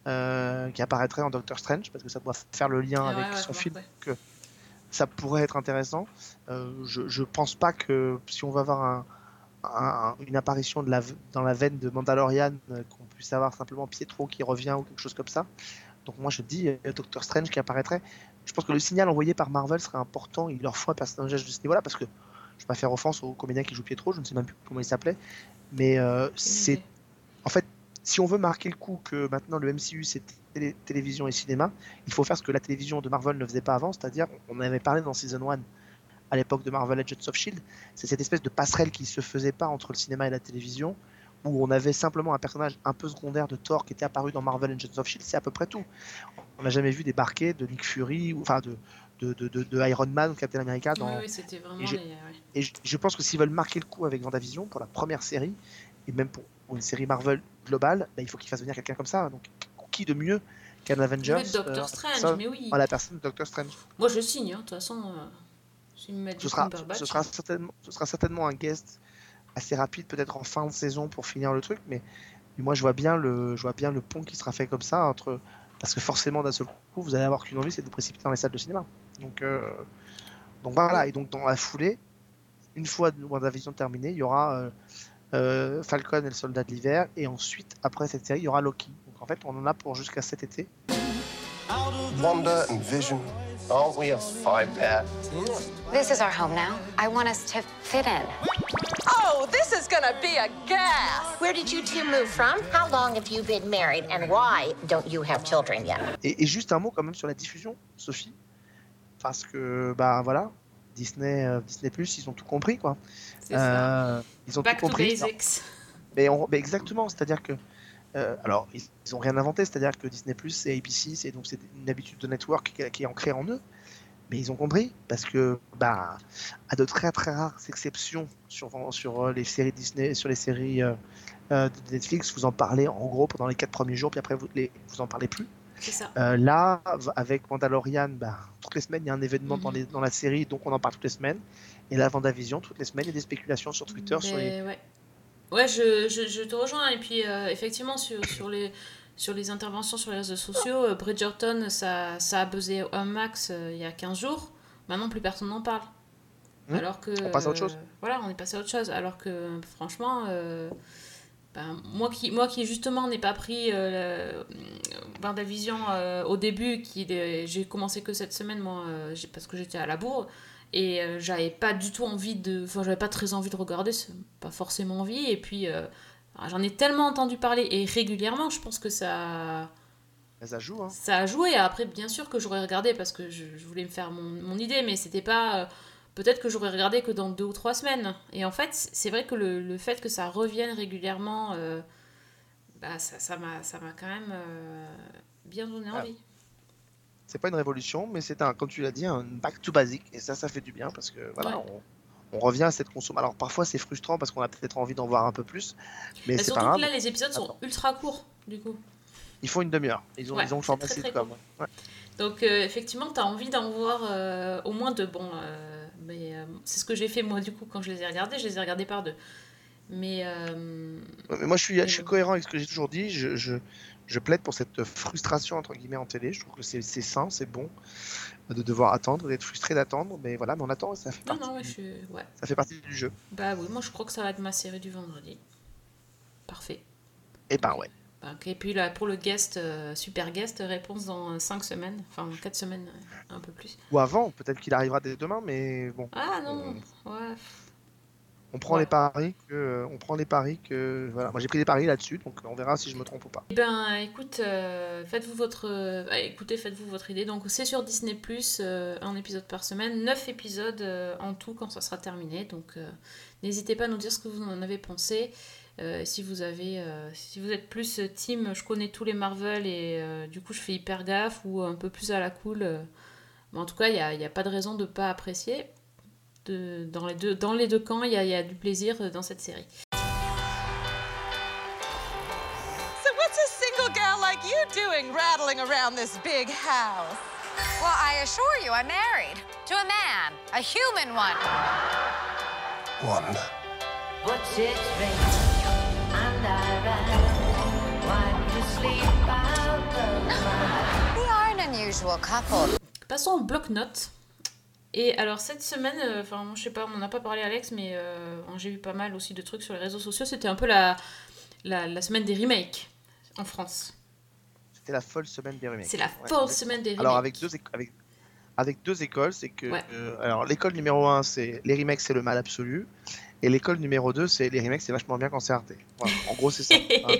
Speaker 2: euh, qui apparaîtrait en Doctor Strange, parce que ça doit faire le lien
Speaker 1: Ah
Speaker 2: avec
Speaker 1: ouais, ouais,
Speaker 2: son film
Speaker 1: ouais.
Speaker 2: Ça pourrait être intéressant. Euh, je, je pense pas que si on va avoir un, un- une apparition de la, dans la veine de Mandalorian, euh, qu'on puisse avoir simplement Pietro qui revient ou quelque chose comme ça. Donc moi je dis euh, Doctor Strange qui apparaîtrait. Je pense que le signal envoyé par Marvel serait important. Il leur faut un personnage de ce niveau-là parce que je vais pas faire offense au comédien qui joue Pietro, je ne sais même plus comment il s'appelait. Mais euh, c'est en fait, si on veut marquer le coup que maintenant le MCU c'est télé- télévision et cinéma, il faut faire ce que la télévision de Marvel ne faisait pas avant, c'est-à-dire, on avait parlé dans Season 1 à l'époque de Marvel Agents of Shield, c'est cette espèce de passerelle qui se faisait pas entre le cinéma et la télévision, où on avait simplement un personnage un peu secondaire de Thor qui était apparu dans Marvel Agents of Shield, c'est à peu près tout. On n'a jamais vu débarquer de Nick Fury, ou enfin de, de, de, de- de Iron Man ou Captain America dans,
Speaker 1: Oui, oui, c'était vraiment
Speaker 2: et je-
Speaker 1: les-
Speaker 2: et je, je pense que s'ils veulent marquer le coup avec Vendavision pour la première série, et même pour, pour une série Marvel globale, bah, il faut qu'ils fassent venir quelqu'un comme ça. Donc, qui de mieux qu'un Avengers
Speaker 1: Doctor
Speaker 2: euh,
Speaker 1: Strange, mais oui.
Speaker 2: en la personne de Doctor Strange
Speaker 1: Moi, je signe, hein, de toute façon. euh, me
Speaker 2: ce sera, ce, sera certainement, ce sera certainement un guest assez rapide, peut-être en fin de saison pour finir le truc, mais, mais moi je vois, bien le, je vois bien le pont qui sera fait comme ça entre. Parce que forcément, d'un seul coup, vous allez avoir qu'une envie, c'est de vous précipiter dans les salles de cinéma. Donc, euh, donc voilà, et donc dans la foulée, une fois WandaVision terminée, il y aura euh, euh, Falcon et le soldat de l'hiver, et ensuite, après cette série, il y aura Loki. En fait, on en a pour jusqu'à cet été.
Speaker 3: Wonder and Vision. Aren't we a five pair?
Speaker 4: This is our home now. I want us to fit in.
Speaker 5: Oh, this is gonna be a gas!
Speaker 6: Where did you two move from? How long have you been married? And why don't you have children yet?
Speaker 2: Et, et juste un mot quand même sur la diffusion, Sophie, parce que bah voilà, Disney, euh, Disney Plus, ils ont tout compris quoi.
Speaker 1: c'est ça.
Speaker 2: Euh, ils ont
Speaker 1: Back
Speaker 2: tout
Speaker 1: to
Speaker 2: compris.
Speaker 1: basics.
Speaker 2: Mais, on- mais exactement, c'est-à-dire que euh, alors ils, ils ont rien inventé, c'est-à-dire que Disney Plus c'est ABC, c'est donc c'est une habitude de network qui, qui est ancrée en eux. Mais ils ont compris parce que bah à de très très rares exceptions sur sur euh, les séries Disney, sur les séries euh, de Netflix, vous en parlez en gros pendant les quatre premiers jours, puis après vous les vous en parlez plus.
Speaker 1: Ça.
Speaker 2: Euh, là, avec Mandalorian, bah, toutes les semaines, il y a un événement dans,
Speaker 1: Mhm.
Speaker 2: les- dans la série, donc on en parle toutes les semaines. Et là, Vendavision, toutes les semaines, il y a des spéculations sur Twitter. Sur les...
Speaker 1: Ouais. Ouais, je, je, je te rejoins. Et puis, euh, effectivement, sur, sur, les, sur les interventions sur les réseaux sociaux, euh, Bridgerton, ça, ça a buzzé un max euh, il y a 15 jours. Maintenant, plus personne n'en parle.
Speaker 2: Hmm.
Speaker 1: Alors que.
Speaker 2: On passe à autre chose.
Speaker 1: voilà, on est passé à autre chose. Alors que, franchement, ben, moi, qui, moi qui, justement, n'ai pas pris euh, au début, qui, j'ai commencé que cette semaine, moi, parce que j'étais à la bourre. Et euh, j'avais pas du tout envie de. Enfin, j'avais pas très envie de regarder, c'est pas forcément envie. Et puis, euh, j'en ai tellement entendu parler, et régulièrement, je pense que ça,
Speaker 2: Ça joue, hein.
Speaker 1: ça a joué. Après, bien sûr que j'aurais regardé parce que je, je voulais me faire mon, mon idée, mais c'était pas. euh, Peut-être que j'aurais regardé que dans deux ou trois semaines. Et en fait, c'est vrai que le, le fait que ça revienne régulièrement, bah, ça ça m'a ça m'a quand même bien donné
Speaker 2: Ah. C'est pas une révolution, mais c'est un, comme tu l'as dit, un back to basic. Et ça, ça fait du bien parce que voilà,
Speaker 1: Ouais.
Speaker 2: on, on revient à cette consommation. Alors parfois, c'est frustrant parce qu'on a peut-être envie d'en voir un peu plus. Mais
Speaker 1: Et
Speaker 2: c'est pas grave.
Speaker 1: que là, les épisodes sont ultra courts, du coup.
Speaker 2: Ils font une demi-heure. Ils ont,
Speaker 1: Ouais,
Speaker 2: ils ont le format. Ouais.
Speaker 1: Donc euh, effectivement, tu as envie d'en voir euh, au moins deux. Bon, euh, mais c'est ce que j'ai fait moi du coup quand je les ai regardés. Je les ai regardés par deux. Mais
Speaker 2: Mais moi, je suis, je suis cohérent avec ce que j'ai toujours dit. Je, je, je plaide pour cette frustration, entre guillemets, en télé. Je trouve que c'est sain, c'est bon de devoir attendre, d'être frustré d'attendre. Mais voilà, mais on attend et ça fait
Speaker 1: non,
Speaker 2: partie,
Speaker 1: non, ouais,
Speaker 2: du,
Speaker 1: je suis... ouais.
Speaker 2: ça fait partie du jeu.
Speaker 1: Bah oui, moi je crois que ça va être ma série du vendredi. Parfait.
Speaker 2: Et ben ouais.
Speaker 1: Bah, Et puis là, pour le guest, euh, super guest, réponse dans 5 semaines, enfin 4 semaines, euh, un peu plus.
Speaker 2: Ou avant, peut-être qu'il arrivera dès demain, mais bon.
Speaker 1: Ah non, ouais.
Speaker 2: On prend
Speaker 1: Ouais.
Speaker 2: les paris que, on prend les paris que, voilà. Moi, j'ai pris des paris là-dessus, donc on verra si je me trompe ou pas.
Speaker 1: Eh ben, écoute, euh, faites-vous votre, euh, ah, écoutez, faites-vous votre idée. Donc, c'est sur Disney euh, un épisode par semaine, 9 épisodes euh, en tout quand ça sera terminé. Donc, euh, n'hésitez pas à nous dire ce que vous en avez pensé. Euh, si vous avez, euh, si vous êtes plus euh, team, je connais tous les Marvel et euh, du coup je fais hyper gaffe ou un peu plus à la cool. euh, mais en tout cas, il n'y a, y a pas de raison de pas apprécier. De, dans, les deux, dans les deux camps, il y a, y a du plaisir dans cette série.
Speaker 5: So what's a single gal like you doing rattling around this big house?
Speaker 4: Well, I assure you, I'm married to a man, a human one.
Speaker 3: Wanda.
Speaker 4: We are an unusual couple.
Speaker 1: Passons au bloc-notes. Et alors cette semaine, euh, enfin moi, je sais pas, on n'en a pas parlé Alex, mais euh, j'ai vu pas mal aussi de trucs sur les réseaux sociaux. C'était un peu la, la, la semaine des remakes en France.
Speaker 2: C'était la folle semaine des remakes.
Speaker 1: C'est la
Speaker 2: Ouais,
Speaker 1: folle semaine des remakes.
Speaker 2: Alors avec deux, avec, avec deux écoles, c'est que
Speaker 1: Ouais.
Speaker 2: euh, alors l'école numéro 1 c'est les remakes c'est le mal absolu et l'école numéro 2 c'est les remakes c'est vachement bien quand c'est Arte. Voilà, en gros c'est ça. hein.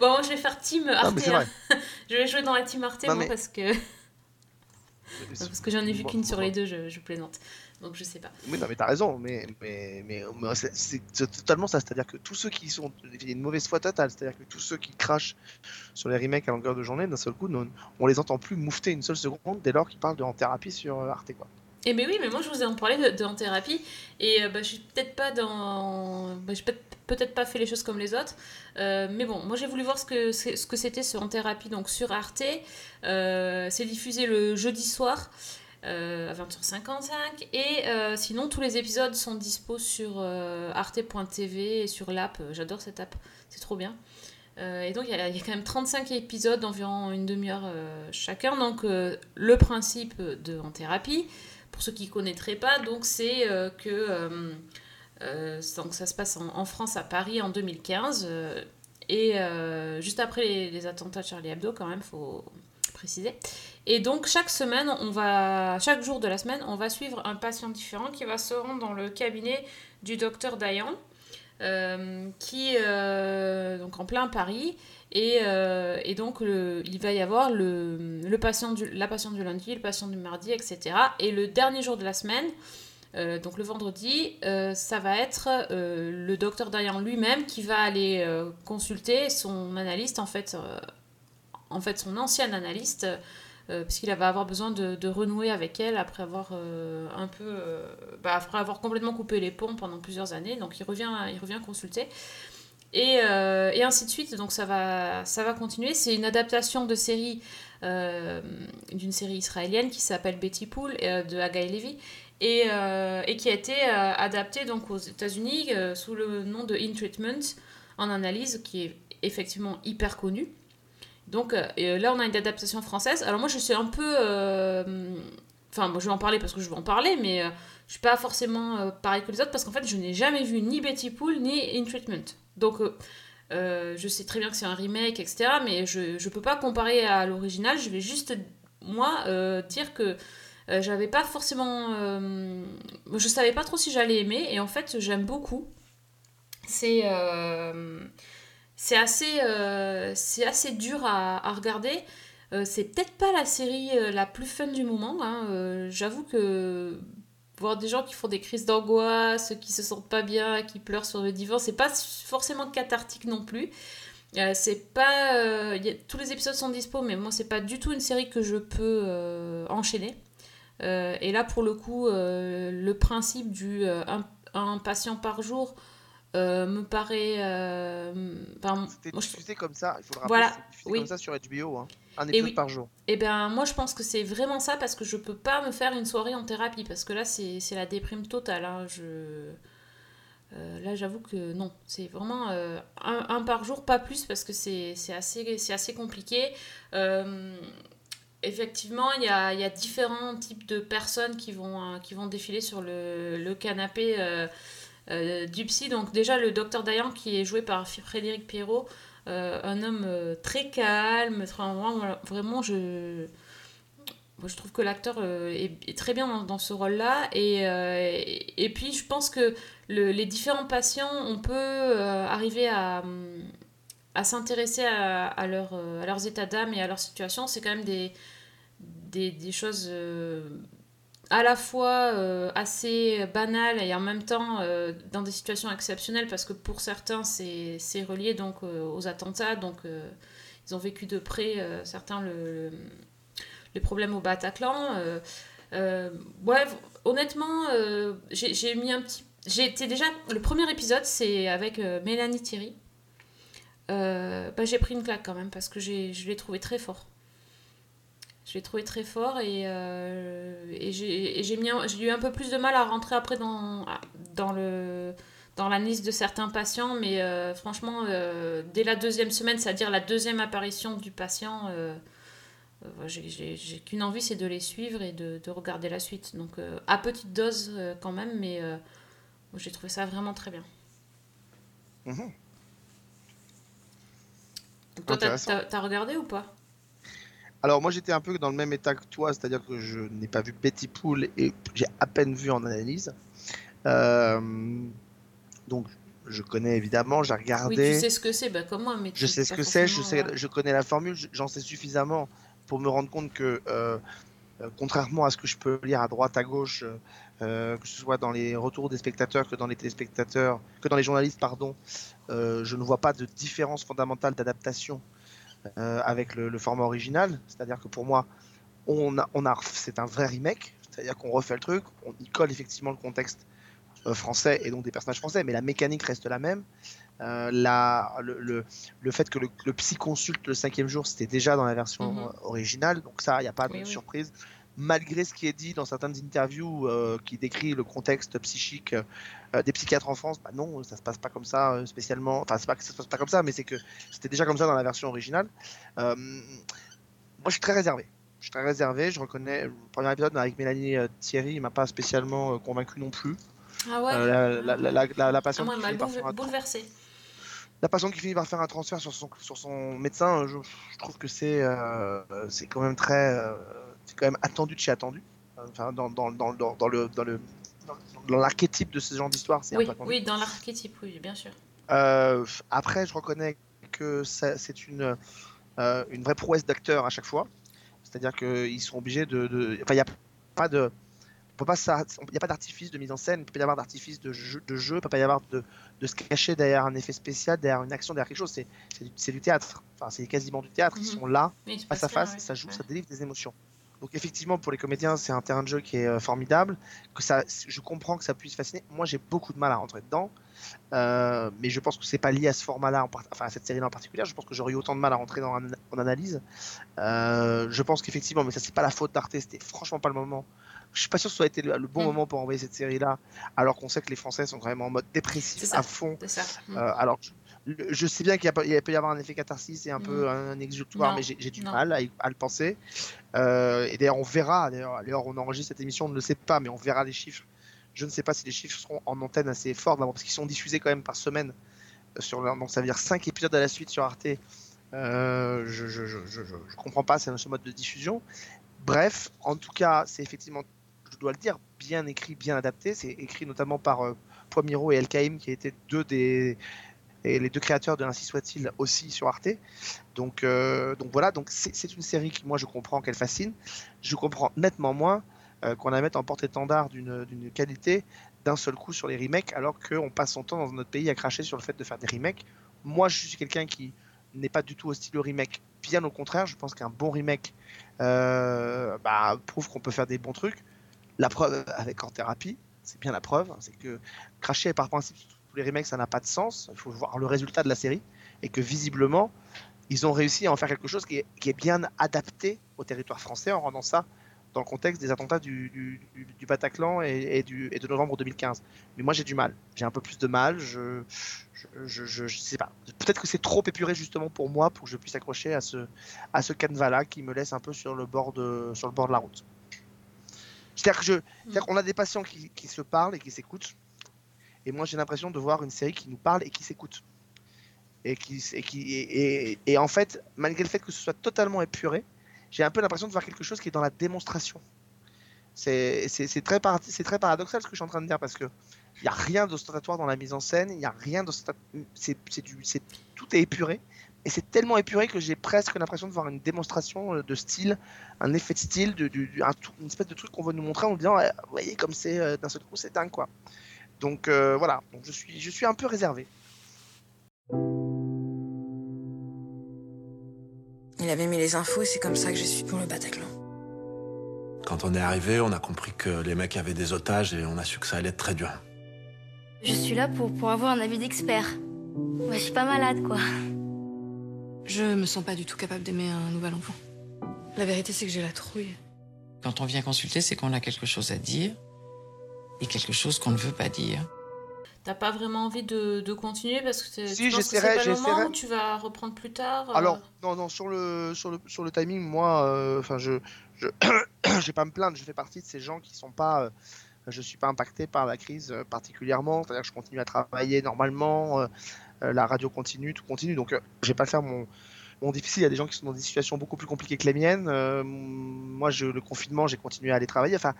Speaker 1: bon, moi, je vais faire team Arte.
Speaker 2: Non
Speaker 1: hein. Je vais jouer dans la team Arte
Speaker 2: Non,
Speaker 1: moi
Speaker 2: mais-
Speaker 1: parce que parce que j'en ai vu qu'une sur les deux, je, je plaisante. Donc je sais pas.
Speaker 2: Oui, non, mais t'as raison, mais, mais, mais, mais c'est- totalement ça. C'est-à-dire que tous ceux qui sont. Il y a une mauvaise foi totale. C'est-à-dire que tous ceux qui crachent sur les remakes à longueur de journée, d'un seul coup, non- on les entend plus moufter une seule seconde dès lors qu'ils parlent de en thérapie sur Arte. Quoi.
Speaker 1: Eh ben oui, mais moi je vous ai en parlé de, en thérapie et euh, bah, je suis peut-être pas dans, bah, peut- peut-être pas fait les choses comme les autres, Euh, mais bon, moi j'ai voulu voir ce que ce que c'était ce en thérapie donc sur Arte. Euh, c'est diffusé le jeudi soir euh, à 20h55 et sinon tous les épisodes sont dispo sur arte.tv et sur l'app. J'adore cette app, c'est trop bien. Et donc il y, a quand même 35 épisodes d'environ une demi-heure euh, chacun. Donc le principe de en thérapie pour ceux qui ne connaîtraient pas, donc c'est euh, que euh, euh, donc ça se passe en, France, à Paris, en 2015, euh, et juste après les, attentats de Charlie Hebdo, quand même, faut préciser. Et donc chaque semaine, on va, chaque jour de la semaine, on va suivre un patient différent qui va se rendre dans le cabinet du docteur Dayan, qui donc en plein Paris. Et, euh, et donc, le- il va y avoir le, patient la patiente du lundi, le patient du mardi, etc. Et le dernier jour de la semaine, euh, donc le vendredi, euh, ça va être le docteur Dayan lui-même qui va aller consulter son analyste, en fait, en fait son ancien analyste, euh, parce qu'il va avoir besoin de, renouer avec elle après avoir un peu, bah, après avoir complètement coupé les ponts pendant plusieurs années. Donc il revient, il revient consulter. Et, euh, et ainsi de suite, donc ça va, ça va continuer. C'est une adaptation de série, euh, d'une série israélienne qui s'appelle Betty Pool euh, de Haggai Levy et, qui a été adaptée donc aux États-Unis sous le nom de In Treatment en analyse, qui est effectivement hyper connu. Donc là, on a une adaptation française. Alors moi, je suis un peu... Enfin, moi, je vais en parler parce que je vais en parler, mais euh, je suis pas forcément euh, pareil que les autres parce qu'en fait, je n'ai jamais vu ni Betty Pool ni In Treatment. Donc, euh, euh, je sais très bien que c'est un remake, etc. Mais je ne peux pas comparer à l'original. Je vais juste, moi, euh, dire que euh, j'avais pas forcément. je savais pas trop si j'allais aimer. Et en fait, j'aime beaucoup. C'est. c'est assez, assez dur à, regarder. C'est peut-être pas la série la plus fun du moment. hein. J'avoue que voir des gens qui font des crises d'angoisse, qui se sentent pas bien, qui pleurent sur le divan, c'est pas forcément cathartique non plus. Euh, c'est pas, euh, y a- tous les épisodes sont dispo, mais moi c'est pas du tout une série que je peux euh, enchaîner. Et là pour le coup, le principe du un, un patient par jour me paraît. enfin,
Speaker 2: C'était
Speaker 1: moi, je-
Speaker 2: diffusé comme ça, il faut le rappeler,
Speaker 1: Voilà,
Speaker 2: diffusé
Speaker 1: oui.
Speaker 2: comme ça sur HBO, hein. Un
Speaker 1: Et oui.
Speaker 2: par jour.
Speaker 1: Eh bien, moi, je pense que c'est vraiment ça parce que je peux pas me faire une soirée en thérapie parce que là, c'est la déprime totale. hein. Je... euh, là, j'avoue que non. C'est vraiment euh, un, un par jour, pas plus parce que c'est assez, compliqué. Euh, effectivement, il y a, il y a différents types de personnes qui vont, qui vont défiler sur le, le canapé du psy. Donc, déjà, le docteur Dayan qui est joué par Frédéric Pierrot. Euh, un homme euh, très calme, très- vraiment, vraiment, je, je trouve que l'acteur euh, est, très bien dans, ce rôle-là. Et, et, puis, je pense que le- les différents patients, on peut arriver à, à s'intéresser à, leur, à leurs états d'âme et à leur situation. C'est quand même des, des, choses à la fois euh, assez banales et en même temps euh, dans des situations exceptionnelles parce que pour certains, c'est relié donc euh, aux attentats. Donc, ils ont vécu de près, certains, le, le- les problèmes au Bataclan. Ouais, honnêtement, j'ai mis un petit. J'ai déjà. Le premier épisode, c'est avec Mélanie Thierry. Bah, j'ai pris une claque quand même parce que je l'ai trouvé très fort. Je l'ai trouvé très fort et, euh, et j'ai eu un peu plus de mal à rentrer après dans, dans, le, dans la liste de certains patients, mais euh, franchement, euh, dès la deuxième semaine, c'est-à-dire la deuxième apparition du patient, j'ai- qu'une envie, c'est de les suivre et de, de regarder la suite. Donc à petite dose quand même, mais j'ai trouvé ça vraiment très bien.
Speaker 2: Mhm.
Speaker 1: Donc, toi, t'as regardé ou pas?
Speaker 2: Alors moi j'étais un peu dans le même état que toi, c'est-à-dire que je n'ai pas vu Betty Pool et j'ai à peine vu en analyse. Euh, donc je connais évidemment, j'ai
Speaker 1: Oui,
Speaker 2: regardé.
Speaker 1: tu sais ce que c'est, bah, comme moi, mais
Speaker 2: Je sais ce que c'est, je, sais, je connais la formule, je- j'en sais suffisamment pour me rendre compte que, euh, euh, contrairement à ce que je peux lire à droite, à gauche, euh, que ce soit dans les retours des spectateurs que dans les téléspectateurs, que dans les journalistes, pardon, je ne vois pas de différence fondamentale d'adaptation avec le, le format original. C'est-à-dire que pour moi, on a, on a, c'est un vrai remake, c'est-à-dire qu'on refait le truc, on y colle effectivement le contexte euh, français et donc des personnages français, mais la mécanique reste la même. Euh, la, le, le, le fait que le, le psy consulte le cinquième jour, c'était déjà dans la version
Speaker 1: Mhm.
Speaker 2: euh, originale, donc ça, il n'y a pas de
Speaker 1: Oui, oui.
Speaker 2: Malgré ce qui est dit dans certaines interviews euh, qui décrit le contexte psychique euh, des psychiatres en France, bah non, ça se passe pas comme ça euh, spécialement. Enfin, c'est pas que ça se passe pas comme ça, mais c'est que c'était déjà comme ça dans la version originale. Moi, je suis très réservé. Je suis très réservé. Je reconnais le premier épisode avec Mélanie Thierry, il m'a pas spécialement convaincu non plus.
Speaker 1: Ah ouais?
Speaker 2: La, la, la, la, la
Speaker 1: Ah, moi, m'a
Speaker 2: la patiente qui finit par faire un transfert sur son, sur son médecin, je, je trouve que c'est c'est quand même très. C'est quand même attendu de chez attendu. Enfin, dans, dans, dans, dans, le. Dans le dans- l'archétype de ce genre d'histoire,
Speaker 1: Oui, oui, dans l'archétype, oui, bien sûr.
Speaker 2: Euh, après, je reconnais que c'est une, euh, une vraie prouesse d'acteur à chaque fois. C'est-à-dire qu'ils sont obligés de. de- Enfin, il n'y a pas de. Il n'y a pas d'artifice de mise en scène, il ne peut pas y avoir d'artifice de jeu, de jeu, il ne peut pas y avoir de, de se cacher derrière un effet spécial, derrière une action, derrière quelque chose. C'est c'est du, du théâtre. Enfin, c'est quasiment du théâtre. Ils
Speaker 1: Mhm.
Speaker 2: sont là, face à face,
Speaker 1: ouais.
Speaker 2: ça joue,
Speaker 1: Ouais.
Speaker 2: ça délivre des émotions. Donc effectivement, pour les comédiens, c'est un terrain de jeu qui est euh, formidable. Que ça, je comprends que ça puisse fasciner. Moi, j'ai beaucoup de mal à rentrer dedans, Euh, mais je pense que c'est pas lié à ce format-là, en part- enfin à cette série-là en particulier. Je pense que j'aurais eu autant de mal à rentrer dans en analyse. Euh, je pense qu'effectivement, mais ça c'est pas la faute d'Arte. C'était franchement pas le moment. Je suis pas sûr que ce soit été le, le bon
Speaker 1: Mm.
Speaker 2: moment pour envoyer cette série-là, alors qu'on sait que les Français sont vraiment en mode dépressif
Speaker 1: ça.
Speaker 2: à fond.
Speaker 1: Ça. Mm.
Speaker 2: Euh, alors, je, je sais bien qu'il peut y avoir un effet catharsis et un
Speaker 1: Mm.
Speaker 2: peu un exutoire,
Speaker 1: Non,
Speaker 2: mais j'ai du
Speaker 1: non.
Speaker 2: mal à, le penser. Euh, et d'ailleurs, on verra. D'ailleurs, on enregistre cette émission, on ne le sait pas, mais on verra les chiffres. Je ne sais pas si les chiffres seront en antenne assez forts, parce qu'ils sont diffusés quand même par semaine. euh, Sur donc, ça veut dire 5 épisodes à la suite sur Arte. Euh, je, je, je, je, je- je comprends pas ce ce mode de diffusion. Bref, en tout cas, c'est effectivement, je dois le dire, bien écrit, bien adapté. C'est écrit notamment par euh, Poimiro et El Kaïm, qui étaient deux des et les deux créateurs de Ainsi soit-il aussi sur Arte. Donc, euh, voilà, donc c'est une série qui, moi, je comprends qu'elle fascine. Je comprends nettement moins euh, qu'on la mette en porte-étendard d'une qualité d'un seul coup sur les remakes, alors qu'on passe son temps dans notre pays à cracher sur le fait de faire des remakes. Moi, je suis quelqu'un qui n'est pas du tout hostile au remake. Bien au contraire, je pense qu'un bon remake euh, bah, prouve qu'on peut faire des bons trucs. La preuve avec En Thérapie, c'est bien la preuve, hein, c'est que cracher par principe tous les remakes, ça n'a pas de sens. Il faut voir le résultat de la série et que visiblement, ils ont réussi à en faire quelque chose qui est, bien adapté au territoire français en rendant ça dans le contexte des attentats du, Bataclan et, de novembre 2015. Mais moi, j'ai du mal. J'ai un peu plus de mal. Je, je, sais pas. Peut-être que c'est trop épuré justement pour moi pour que je puisse accrocher à ce, à ce canevas-là qui me laisse un peu sur le bord de, la route. C'est-à-dire qu'on a des patients qui se parlent et qui s'écoutent. Et moi, j'ai l'impression de voir une série qui nous parle et qui s'écoute. Et, qui, et, qui, et, en fait, malgré le fait que ce soit totalement épuré, j'ai un peu l'impression de voir quelque chose qui est dans la démonstration. C'est très, par- très paradoxal ce que je suis en train de dire parce que il n'y a rien d'ostentatoire dans la mise en scène, il n'y a rien c'est- Tout est épuré. Et c'est tellement épuré que j'ai presque l'impression de voir une démonstration euh, de style, un effet de style, de, tout- une espèce de truc qu'on veut nous montrer en nous disant, Ouais, vous voyez, comme c'est euh, d'un seul coup, c'est dingue quoi. Donc euh, voilà, Donc, je, suis, je suis un peu réservé.
Speaker 7: Il avait mis les infos et c'est comme ça que j'ai su pour le Bataclan. quand on est arrivé, on a compris que les mecs avaient des otages et on a su que ça allait être très dur.
Speaker 8: Je suis là pour, pour avoir un avis d'expert. Moi, je suis pas malade, quoi.
Speaker 9: Je me sens pas du tout capable d'aimer un nouvel enfant. La vérité, c'est que j'ai la trouille.
Speaker 10: Quand on vient consulter, c'est qu'on a quelque chose à dire et quelque chose qu'on ne veut pas dire.
Speaker 1: T'as pas vraiment envie de, de continuer parce que c'est
Speaker 2: Si, j'essaierai-
Speaker 1: pas le moment
Speaker 2: j'essaierai.
Speaker 1: ou tu vas reprendre plus tard euh,
Speaker 2: Alors, non, non, sur le, sur le, sur le timing, moi, euh, enfin, je, je, je vais pas me plaindre, je fais partie de ces gens qui sont pas, euh, je suis pas impacté par la crise euh, particulièrement, c'est-à-dire que je continue à travailler normalement, euh, euh, la radio continue, tout continue, donc euh, je vais pas faire mon, mon difficile. Il y a des gens qui sont dans des situations beaucoup plus compliquées que les miennes. Euh, moi, je, le confinement, j'ai continué à aller travailler. Enfin,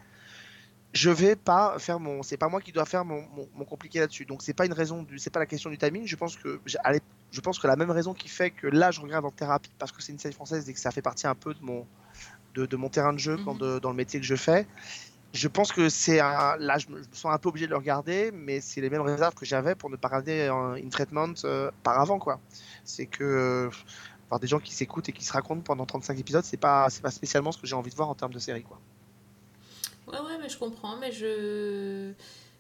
Speaker 2: je vais pas faire mon, c'est pas moi qui dois faire mon, mon, mon compliqué là-dessus. Donc c'est pas une raison, du, c'est pas la question du timing. Je pense que, je pense que la même raison qui fait que là je regarde en thérapie parce que c'est une série française et que ça fait partie un peu de mon, de, de mon terrain de jeu quand de- dans le métier que je fais. Je pense que c'est un, là je me, je me sens un peu obligé de le regarder, mais c'est les mêmes réserves que j'avais pour ne pas regarder un In Treatment euh, par avant quoi. C'est que euh, voir des gens qui s'écoutent et qui se racontent pendant 35 épisodes, c'est pas, c'est pas spécialement ce que j'ai envie de voir en termes de série quoi.
Speaker 1: Ouais, ouais, mais je comprends, mais je.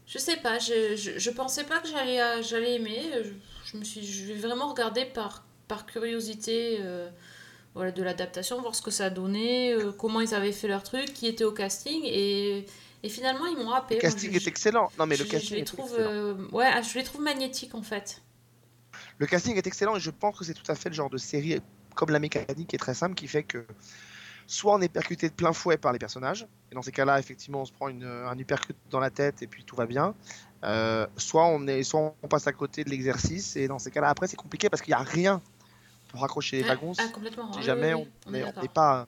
Speaker 1: Je sais pas, je, je, je pensais pas que j'allais euh, j'allais aimer. Je, je me suis je vais vraiment regarder par, par curiosité euh, voilà, de l'adaptation, voir ce que ça euh, comment ils avaient fait leur truc, qui était au casting, et, et finalement ils m'ont happé.
Speaker 2: Le casting est excellent. Non mais
Speaker 1: je,
Speaker 2: le casting
Speaker 1: les
Speaker 2: est
Speaker 1: trouve,
Speaker 2: excellent.
Speaker 1: euh, ouais, ah, je les trouve magnétiques en fait.
Speaker 2: Le casting est excellent et je pense que c'est tout à fait le genre de série, comme la mécanique est très simple, qui fait que soit on est percuté de plein fouet par les personnages, et dans ces cas-là, effectivement, on se prend une, un uppercut dans la tête et puis tout va bien. Euh, soit, on est, soit on passe à côté de l'exercice, et dans ces cas-là, après, c'est compliqué parce qu'il n'y a rien pour raccrocher les
Speaker 1: Ouais,
Speaker 2: wagons
Speaker 1: ah,
Speaker 2: si jamais
Speaker 1: oui, oui,
Speaker 2: on
Speaker 1: on est
Speaker 2: n'est pas.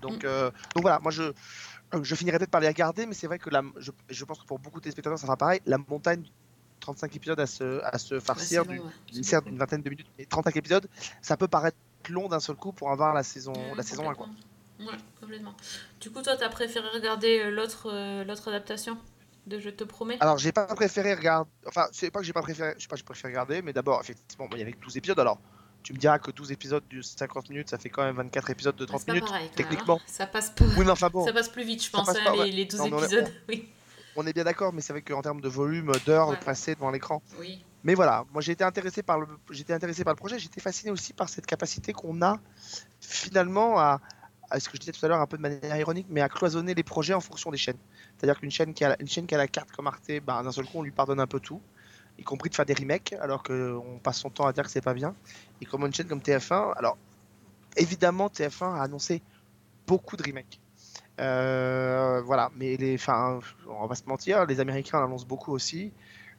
Speaker 2: Donc,
Speaker 1: Mm.
Speaker 2: euh, donc voilà, moi je, euh, je finirai peut-être par les regarder, mais c'est vrai que la, je, je pense que pour beaucoup de téléspectateurs, ça sera pareil. La montagne, 35 épisodes à se, à se farcir,
Speaker 1: ouais.
Speaker 2: d'une vingtaine de minutes, mais 35 épisodes, ça peut paraître long d'un seul coup pour avoir la saison,
Speaker 1: Ouais,
Speaker 2: la saison 1. Quoi.
Speaker 1: Ouais, complètement. Du coup, toi, t'as préféré regarder euh, l'autre euh, l'autre adaptation de Je te promets?
Speaker 2: Alors, j'ai pas préféré regarder. Enfin, c'est pas que j'ai pas préféré. Je sais pas, j'ai préféré regarder, mais d'abord, effectivement, bon, il y avait que 12 épisodes. Alors, tu me diras que 12 épisodes de 50 minutes, ça fait quand même 24 épisodes de 30
Speaker 1: C'est pas
Speaker 2: minutes.
Speaker 1: pareil, même,
Speaker 2: techniquement.
Speaker 1: hein. Ça passe pas.
Speaker 2: Oui, mais enfin bon.
Speaker 1: Ça passe plus vite, je pense, hein,
Speaker 2: pas,
Speaker 1: les,
Speaker 2: ouais.
Speaker 1: les 12
Speaker 2: Non, mais on est-
Speaker 1: épisodes. Oui.
Speaker 2: On est bien d'accord, mais c'est vrai qu'en termes de volume, d'heures
Speaker 1: Ouais.
Speaker 2: passées devant l'écran.
Speaker 1: Oui.
Speaker 2: Mais voilà, moi j'ai été intéressé par le, j'étais intéressé par le projet. J'étais fasciné aussi par cette capacité qu'on a finalement à, à ce que je disais tout à l'heure un peu de manière ironique, mais à cloisonner les projets en fonction des chaînes. C'est-à-dire qu'une chaîne qui a une chaîne qui a la carte comme Arte, bah, d'un seul coup on lui pardonne un peu tout, y compris de faire des remakes, alors qu'on passe son temps à dire que c'est pas bien. Et comme une chaîne comme TF1, alors évidemment TF1 a annoncé beaucoup de remakes. Euh, voilà, mais les, enfin, on va se mentir, les Américains en annoncent beaucoup aussi.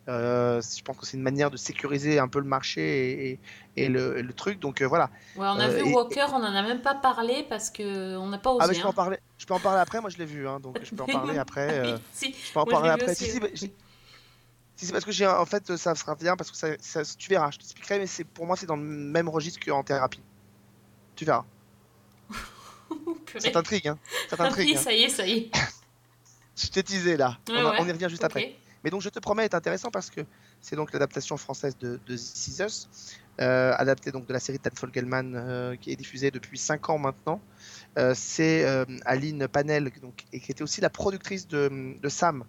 Speaker 2: Euh, je pense que c'est une manière de sécuriser un peu le marché et, et- et le, et le truc. Donc euh, voilà.
Speaker 1: Ouais, on a
Speaker 2: Euh,
Speaker 1: vu Walker, on en a même pas parlé parce que on n'a pas osé.
Speaker 2: Ah, mais je peux en
Speaker 1: hein.
Speaker 2: parler. Je peux en parler après. Moi, je l'ai vu, hein, donc je peux en parler après.
Speaker 1: Si,
Speaker 2: je peux en
Speaker 1: moi, je
Speaker 2: parler
Speaker 1: l'ai vu
Speaker 2: après.
Speaker 1: aussi,
Speaker 2: Si, si,
Speaker 1: ouais.
Speaker 2: si, c'est parce que j'ai en fait ça sera bien parce que ça, ça- tu verras. Je t'expliquerai, mais c'est pour moi c'est dans le même registre qu'en thérapie. Tu verras. Ça t'intrigue, hein. Ça
Speaker 1: Ah
Speaker 2: t'intrigue. hein.
Speaker 1: ça y est, ça y est.
Speaker 2: Je t'ai teasé là.
Speaker 1: Ouais,
Speaker 2: on, y revient juste après. Mais donc je te promets est intéressant parce que c'est donc l'adaptation française de, de euh, adaptée donc de la série de Dan Fogelman euh, qui est diffusée depuis 5 ans maintenant. Euh, c'est euh, Aline Panel donc, qui était aussi la productrice de, Sam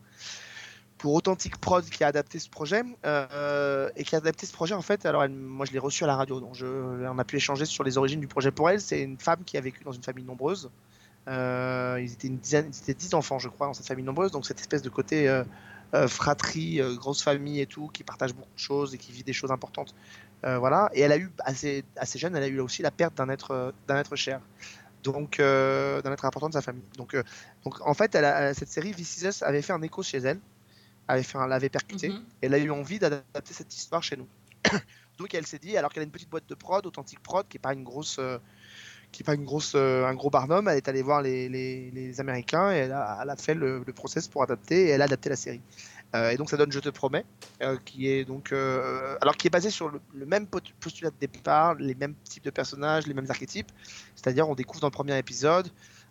Speaker 2: pour Authentic Prod qui a adapté ce projet et qui a adapté ce projet en fait. Alors moi je l'ai reçu à la radio donc on a pu échanger sur les origines du projet pour elle. C'est une femme qui a vécu dans une famille nombreuse. Ils étaient une dizaine, ils étaient 10 enfants, je crois, dans cette famille nombreuse. Donc, cette espèce de côté fratrie, euh, grosse famille et tout, qui partage beaucoup de choses et qui vit des choses importantes. Euh, voilà. Et elle a eu, assez, assez jeune, elle a eu aussi la perte d'un être, euh, d'un être cher. Donc, euh, d'un être important de sa famille. Donc, euh, donc en fait, elle a- cette série, This Is Us, avait fait un écho chez elle, avait fait l'avait percuté.
Speaker 1: Mhm.
Speaker 2: et elle a eu envie d'adapter cette histoire chez nous. Donc, elle s'est dit, alors qu'elle a une petite boîte de prod, Authentic Prod, qui est pas une grosse. euh, qui est pas une grosse, euh, un gros barnum, elle est allée voir les, les, Américains et elle a, fait le, process pour adapter et elle a adapté la série. Euh, et donc ça donne Je te promets, euh, qui est donc alors qui est basé sur le, le même postulat de départ, les mêmes types de personnages, les mêmes archétypes. C'est-à-dire on découvre dans le premier épisode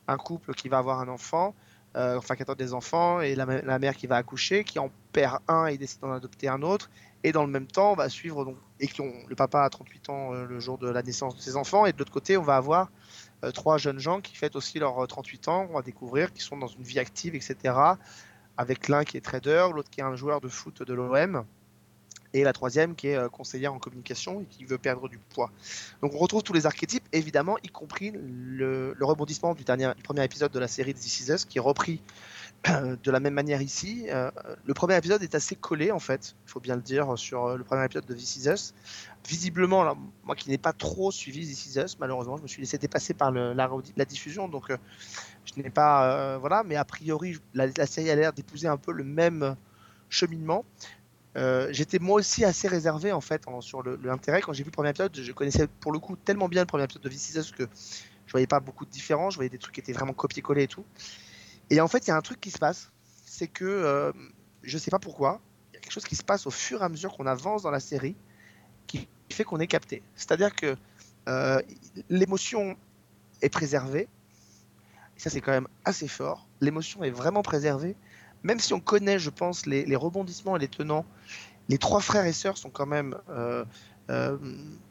Speaker 2: un couple qui va avoir un enfant, euh, enfin qui attend des enfants et la, mère qui va accoucher, qui en perd un et décide d'en adopter un autre. Et dans le même temps, on va suivre donc et qui ont le papa a 38 ans euh, le jour de la naissance de ses enfants et de l'autre côté, on va avoir euh, trois jeunes gens qui fêtent aussi leurs euh, 38 ans, on va découvrir, qui sont dans une vie active, etc. Avec l'un qui est trader, l'autre qui est un joueur de foot de l'OM, et la troisième qui est euh, conseillère en communication et qui veut perdre du poids. Donc on retrouve tous les archétypes, évidemment, y compris le, rebondissement du, premier épisode de la série This Is Us, qui est repris de la même manière ici. Euh, le premier épisode est assez collé, en fait, il faut bien le dire, sur euh, le premier épisode de This Is Us. Visiblement, moi qui n'ai pas trop suivi This Is Us, malheureusement, je me suis laissé dépasser par la, diffusion, donc je n'ai pas... voilà, mais a priori, la série a l'air d'épouser un peu le même cheminement. Euh, J'étais moi aussi assez réservé en fait sur l'intérêt quand j'ai vu le premier épisode. Je connaissais pour le coup tellement bien le premier épisode de This Is Us que je voyais pas beaucoup de différence. Je voyais des trucs qui étaient vraiment copier-coller et tout. Et en fait, il y a un truc qui se passe, c'est que euh, je sais pas pourquoi, il y a quelque chose qui se passe au fur et à mesure qu'on avance dans la série qui fait qu'on est capté. C'est-à-dire que euh, l'émotion est préservée. Ça, c'est quand même assez fort. L'émotion est vraiment préservée. Même si on connaît, je pense, les, les rebondissements et les tenants, les trois frères et sœurs sont quand même euh, euh,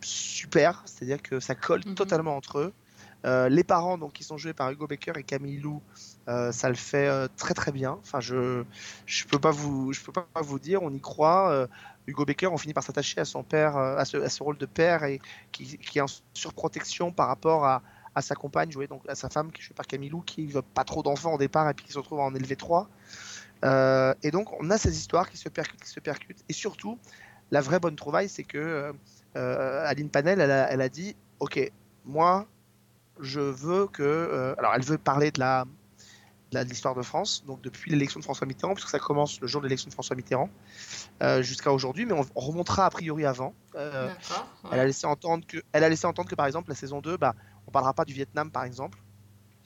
Speaker 2: super. C'est-à-dire que ça colle totalement entre eux. Euh, les parents, donc, qui sont joués par Hugo Becker et Camille Lou, euh, ça le fait euh, très très bien. Enfin, je je peux pas vous je peux pas vous dire, on y croit. Hugo Becker, on finit par s'attacher à son père, à ce, à ce rôle de père et qui, qui est en surprotection par rapport à, à sa compagne, jouée donc à sa femme, qui est jouée par Camille Lou, qui veut pas trop d'enfants au départ et puis qui se retrouve à en élever trois. Euh, et donc, on a ces histoires qui se percutent, qui se percutent. Et surtout, la vraie bonne trouvaille, c'est que euh, euh, Aline Panel, elle a, elle a dit, ok, moi, je veux que. euh, alors, elle veut parler de la de l'histoire de France, donc depuis l'élection de François Mitterrand, puisque ça commence le jour de l'élection de François Mitterrand, jusqu'à aujourd'hui, mais on, on remontera a priori avant.
Speaker 1: Ouais.
Speaker 2: Elle a laissé entendre que, elle a laissé entendre que par exemple la saison 2, bah, on parlera pas du Vietnam par exemple,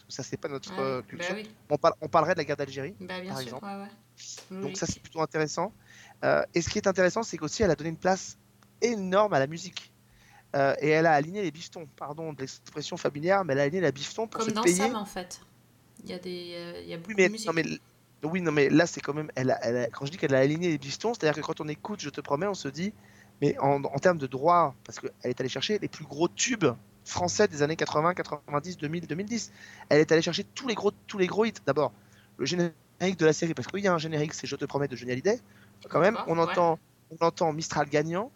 Speaker 2: parce que ça c'est pas notre euh,
Speaker 1: bah
Speaker 2: culture.
Speaker 1: oui.
Speaker 2: on, par- on parlerait de la guerre d'Algérie,
Speaker 1: Bah,
Speaker 2: par
Speaker 1: sûr,
Speaker 2: exemple.
Speaker 1: ouais, ouais. Oui,
Speaker 2: Donc
Speaker 1: oui.
Speaker 2: ça c'est plutôt intéressant. Euh, et ce qui est intéressant, c'est qu'aussi elle a donné une place énorme à la musique. Euh, et elle a aligné les bifetons, pardon de l'expression familière, mais elle a aligné la bifton pour
Speaker 1: Comme
Speaker 2: se
Speaker 1: dans
Speaker 2: payer.
Speaker 1: Sam, en fait. Il y a, des, euh, il y a beaucoup
Speaker 2: Oui, mais,
Speaker 1: de musique.
Speaker 2: non, mais, oui, non, mais là, c'est quand même. Elle a- elle a- quand je dis qu'elle a aligné les pistons, c'est-à-dire que quand on écoute, je te promets, on se dit, mais en, en termes de droit, parce qu'elle est allée chercher les plus gros tubes français des années 80, 90, 2000, 2010. Elle est allée chercher tous les gros, tous les gros hits. D'abord, le générique de la série, parce qu'il y a un générique, c'est Je te promets de Johnny Hallyday. Quand même, on
Speaker 1: ouais.
Speaker 2: entend, on entend Mistral gagnant,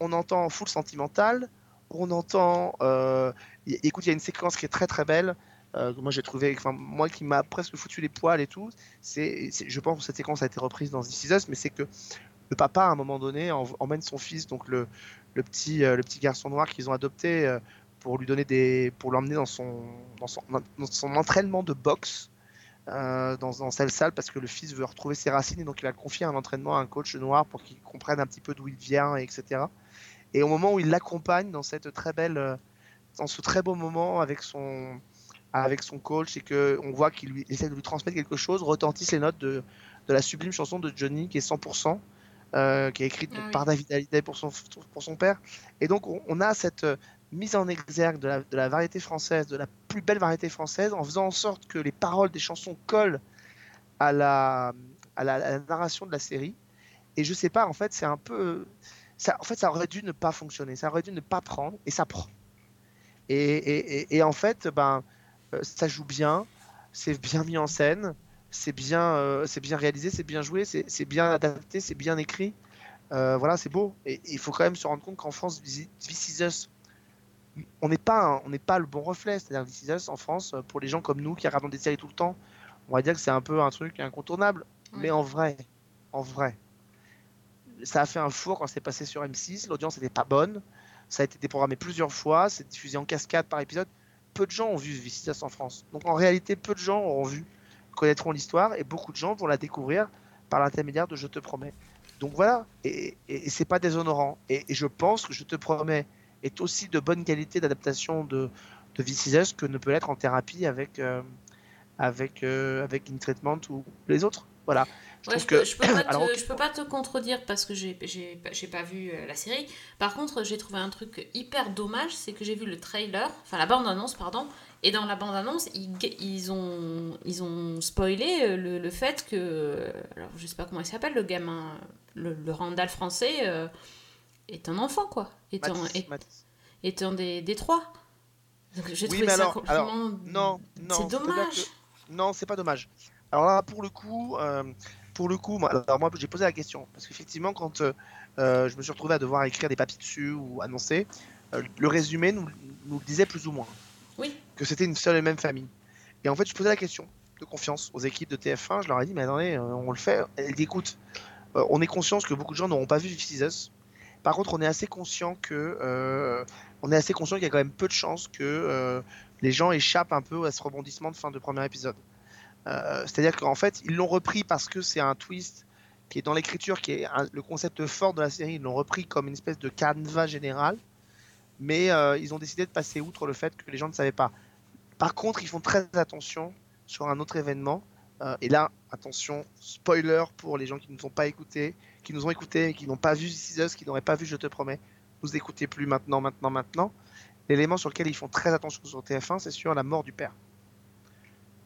Speaker 2: on entend Full Sentimental, on entend. euh, écoute, il y a une séquence qui est très très belle. euh, moi j'ai trouvé, enfin moi qui m'a presque foutu les poils et tout. C'est, je pense que cette séquence a été reprise dans This Is Us, mais c'est que le papa à un moment donné emmène son fils, donc le, le petit euh, le petit garçon noir qu'ils ont adopté pour lui donner des, pour l'emmener dans son dans son, dans son entraînement de boxe. euh, dans, dans cette salle parce que le fils veut retrouver ses racines et donc il a confié un entraînement à un coach noir pour qu'il comprenne un petit peu d'où il vient et etc. Et au moment où il l'accompagne dans cette très belle, euh, dans ce très beau moment avec son, avec son coach et que on voit qu'il lui- essaie de lui transmettre quelque chose, retentissent les notes de, de la sublime chanson de Johnny qui est 100%, euh, qui est écrite
Speaker 1: Ah
Speaker 2: donc
Speaker 1: oui.
Speaker 2: par David Hallyday pour son, pour son père. Et donc on, on a cette mise en exergue de la, variété française, de la plus belle variété française, en faisant en sorte que les paroles des chansons collent à la, à la, narration de la série. Et je sais pas, en fait, c'est un peu. Ça, en fait, ça aurait dû ne pas fonctionner, ça aurait dû ne pas prendre, et ça prend. Et, et, en fait, ben, euh, ça joue bien, c'est bien mis en scène, c'est bien, euh, bien réalisé, c'est bien joué, c'est bien adapté, c'est bien écrit. Euh, voilà, c'est beau. Et il faut quand même se rendre compte qu'en France, This Is Us, on n'est pas, on n'est pas le bon reflet. C'est-à-dire This Is Us en France, pour les gens comme nous qui regardons des séries tout le temps, on va dire que c'est un peu un truc incontournable. Mais en vrai, en vrai, ça a fait un four quand c'est passé sur M6. L'audience n'était pas bonne. Ça a été déprogrammé plusieurs fois. C'est diffusé en cascade par épisode. Peu de gens ont vu This Is Us en France. Donc en réalité, peu de gens auront vu, connaîtront l'histoire et beaucoup de gens vont la découvrir par l'intermédiaire de Je te promets. Donc voilà, et, et, et c'est pas déshonorant. Et, et je pense que Je te promets est aussi de bonne qualité d'adaptation de, de Us que ne peut l'être en thérapie avec, euh, avec, euh, avec In Treatment ou les autres. Voilà. Je
Speaker 1: Ouais, je, peux,
Speaker 2: que-
Speaker 1: je, peux pas te,
Speaker 2: Alors,
Speaker 1: je peux pas te contredire parce que j'ai pas- vu euh, la série. Par contre, j'ai trouvé un truc hyper dommage, c'est que j'ai vu le trailer, enfin la bande-annonce, pardon, et dans la bande-annonce, ils, ils, ont, ils ont spoilé euh, le, le fait que, alors je sais pas comment il s'appelle, le gamin, le, le Randall français, euh, est un enfant, quoi. Étant, est-
Speaker 2: Matisse.
Speaker 1: étant des, des trois. Donc j'ai
Speaker 2: Oui, mais
Speaker 1: ça
Speaker 2: alors, non, non.
Speaker 1: C'est dommage.
Speaker 2: que- Non, c'est pas dommage. Alors là, pour le coup, euh, pour le coup, moi, alors moi, j'ai posé la question parce qu'effectivement, quand euh, euh, je me suis retrouvé à devoir écrire des papiers dessus ou annoncer, euh, le résumé nous, nous le disait plus ou moins
Speaker 1: Oui.
Speaker 2: que c'était une seule et même famille. Et en fait, je posais la question de confiance aux équipes de TF1. Je leur ai dit, mais attendez, on le fait. Elles disent, écoute, euh, on est conscient que beaucoup de gens n'auront pas vu Us. Par contre, on est assez conscient euh, est assez conscient qu'il y a quand même peu de chances que euh, les gens échappent un peu à ce rebondissement de fin de premier épisode. Euh, C'est-à-dire qu'en fait, ils l'ont repris parce que c'est un twist qui est dans l'écriture, qui est le concept fort de la série. Ils l'ont repris comme une espèce de canevas général, mais ils ont décidé de passer outre le fait que les gens ne savaient pas. Par contre, ils font très attention sur un autre événement. Euh, et là, attention, spoiler pour les gens qui ne nous ont pas écoutés, qui nous ont écoutés, qui n'ont pas vu This qui n'auraient pas vu Je te promets. Vous écoutez plus maintenant, maintenant, maintenant. L'élément sur lequel ils font très attention sur TF1, c'est sur la mort du père.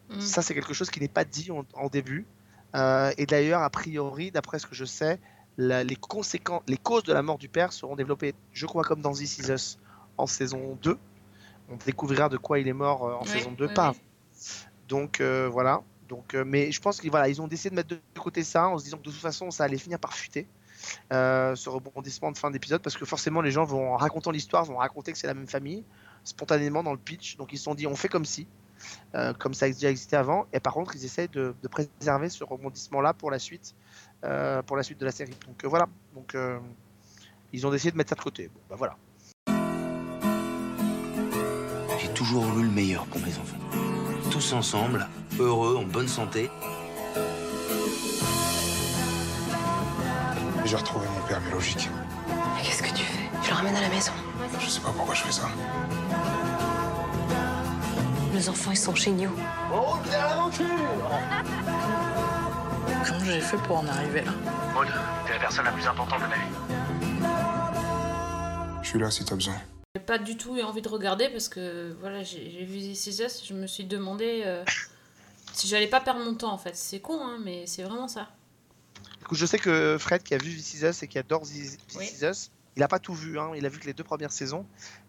Speaker 1: Mm.
Speaker 2: Ça, c'est quelque chose qui n'est pas dit en, en début. Euh, et d'ailleurs, a priori, d'après ce que je sais, la- les, conséquences, les causes de la mort du père seront développées, je crois, comme dans This Is Us en saison 2. On découvrira de quoi il est mort euh, en saison 2,
Speaker 1: oui,
Speaker 2: pas. Donc euh, voilà. Donc, euh, mais je pense qu'ils voilà, ont décidé de mettre de côté ça en se disant que de toute façon, ça allait finir par fuiter. euh, ce rebondissement de fin d'épisode parce que forcément les gens vont en racontant l'histoire vont raconter que c'est la même famille spontanément dans le pitch. Donc ils se sont dit on fait comme si euh, comme ça a déjà existé avant. Et par contre ils essayent de, préserver ce rebondissement là pour la suite euh, pour la suite de la série. Donc voilà. Donc ils ont décidé de mettre ça de côté. Bah voilà.
Speaker 11: J'ai toujours voulu le meilleur pour mes enfants. Tous ensemble, heureux, en bonne santé.
Speaker 12: J'ai retrouvé mon père biologique.
Speaker 9: Mais qu'est-ce que tu fais? Tu le ramènes à la maison?
Speaker 12: Je sais pas pourquoi je fais ça.
Speaker 9: Nos enfants, ils sont chez nous.
Speaker 11: Oh, bien l'aventure
Speaker 10: Comment j'ai fait pour en arriver là?
Speaker 11: Maud, t'es la personne la plus importante de ma vie.
Speaker 12: Je suis là si t'as besoin.
Speaker 1: J'ai pas du tout eu envie de regarder parce que voilà, j'ai vu This Is Us, je me suis demandé euh, si j'allais pas perdre mon temps en fait. C'est con, hein, mais c'est vraiment ça.
Speaker 2: Du coup, je sais que Fred, qui a vu This Is Us et qui adore This
Speaker 1: Oui.
Speaker 2: Is Us, il a pas tout vu, hein, il a vu que les deux premières saisons,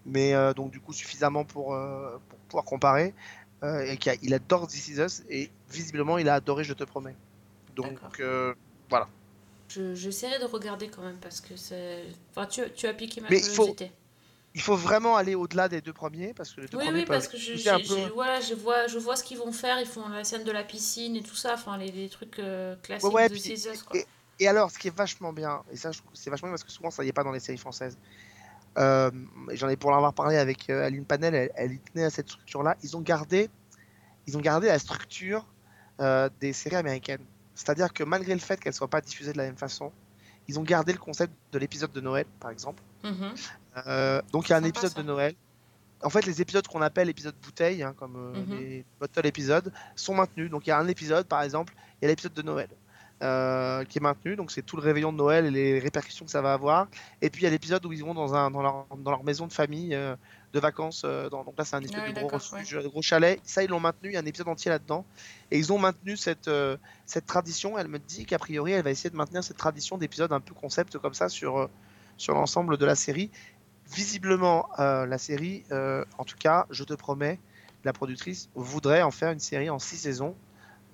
Speaker 2: mais euh, donc du coup suffisamment pour, euh, pour pouvoir comparer, euh, et qu'il a- il adore This Is Us, et visiblement il a adoré Je te promets. Donc voilà.
Speaker 1: Je- J'essaierai de regarder quand même parce que c'est. Enfin, tu, tu as piqué ma
Speaker 2: Mais il faut-
Speaker 1: curiosité.
Speaker 2: Il faut vraiment aller au-delà des deux premiers, parce que les deux
Speaker 1: Oui,
Speaker 2: premiers
Speaker 1: oui, parce que je, j'ai-
Speaker 2: peu-
Speaker 1: j'ai- voilà, je, vois, je vois ce qu'ils vont faire. Ils font la scène de la piscine et tout ça, enfin, les, les trucs euh, classiques
Speaker 2: Ouais, ouais,
Speaker 1: de
Speaker 2: puis-
Speaker 1: quoi.
Speaker 2: et, et alors, ce qui est vachement bien, et ça je trouve c'est vachement bien parce que souvent ça y est pas dans les séries françaises. Euh, J'en ai pour l'avoir parlé avec euh, Aline Panel, elle, elle tenait à cette structure-là. Ils ont gardé, ils ont gardé la structure des séries américaines. C'est-à-dire que malgré le fait qu'elles soient pas diffusées de la même façon, ils ont gardé le concept de l'épisode de Noël, par exemple.
Speaker 1: Mhm.
Speaker 2: Euh, donc il y a un épisode de Noël. En fait, les épisodes qu'on appelle épisodes bouteille, hein, comme euh,
Speaker 1: Mhm.
Speaker 2: les bottle épisodes, sont maintenus. Donc il y a un épisode, par exemple, il y a l'épisode de Noël euh, qui est maintenu. Donc c'est tout le réveillon de Noël et les répercussions que ça va avoir. Et puis il y a l'épisode où ils vont dans, un, dans, leur, dans leur maison de famille euh, de vacances. euh, dans- donc là, c'est un espèce
Speaker 1: Ah oui,
Speaker 2: de gros, refuge, chalet. Ça, ils l'ont maintenu. Il y a un épisode entier là-dedans. Et ils ont maintenu cette, cette tradition. Elle me dit qu'a priori, elle va essayer de maintenir cette tradition d'épisodes un peu concept comme ça sur, sur l'ensemble de la série. Visiblement, euh, la série, euh, en tout cas, je te promets, la productrice voudrait en faire une série en six saisons,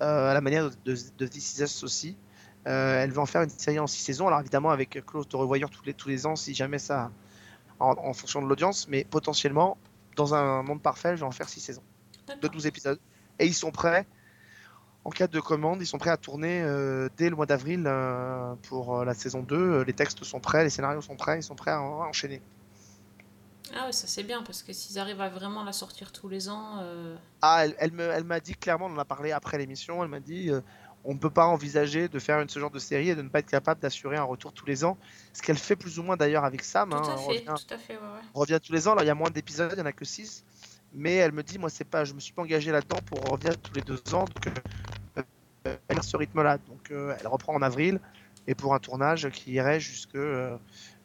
Speaker 2: euh, à la manière de, de, de This Is Us aussi. Elle veut en faire une série en six saisons, alors évidemment avec clause de revoyure tous les, tous les ans si jamais ça, en, en fonction de l'audience, mais potentiellement, dans un monde parfait, elle va en faire six saisons de 12 épisodes. Et ils sont prêts, en cas de commande, ils sont prêts à tourner euh, dès le mois d'avril euh, pour euh, la saison 2. Euh, Les textes sont prêts, les scénarios sont prêts, ils sont prêts à, en- à enchaîner.
Speaker 1: Ah ouais, ça c'est bien parce que s'ils arrivent à vraiment la sortir tous les ans.
Speaker 2: Ah, elle, elle me, elle m'a dit clairement, on en a parlé après l'émission, elle m'a dit on ne peut pas envisager de faire une, ce genre de série et de ne pas être capable d'assurer un retour tous les ans. Ce qu'elle fait plus ou moins d'ailleurs avec Sam.
Speaker 1: Tout
Speaker 2: hein,
Speaker 1: à
Speaker 2: on
Speaker 1: fait,
Speaker 2: revient-
Speaker 1: tout à fait, ouais, ouais.
Speaker 2: on revient tous les ans. Alors il y a moins d'épisodes, il n'y en a que 6. Mais elle me dit, moi, c'est pas, je me suis pas engagé là-dedans pour revenir tous les deux ans. Donc, elle a ce rythme-là. Donc, euh, elle reprend en avril et pour un tournage qui irait jusque, euh,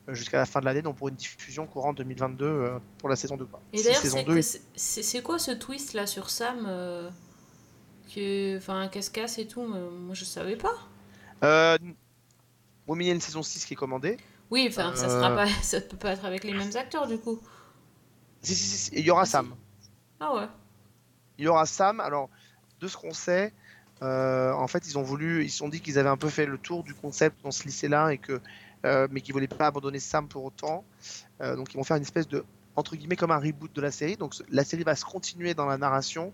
Speaker 2: jusqu'à la fin de l'année, donc pour une diffusion courant 2022 euh, pour la saison 2. Quoi.
Speaker 1: Et d'ailleurs, c'est-
Speaker 2: 2,
Speaker 1: c'est c'est- c'est quoi ce twist là sur Sam euh, que, Enfin, qu'elle se casse et tout, mais moi je savais pas.
Speaker 2: Euh, bon, il y a une saison 6 qui est commandée.
Speaker 1: Oui, enfin, ça
Speaker 2: Euh,
Speaker 1: sera pas, ça peut pas être avec les mêmes acteurs du coup.
Speaker 2: Si, si, si, si, il y aura Sam.
Speaker 1: Ah ouais.
Speaker 2: Il y aura Sam. Alors, de ce qu'on sait, euh, en fait, ils ont voulu, ils se sont dit qu'ils avaient un peu fait le tour du concept dans ce lycée-là et que, euh, mais qu'ils voulaient pas abandonner Sam pour autant. Euh, donc, ils vont faire une espèce de entre guillemets comme un reboot de la série. Donc, la série va se continuer dans la narration,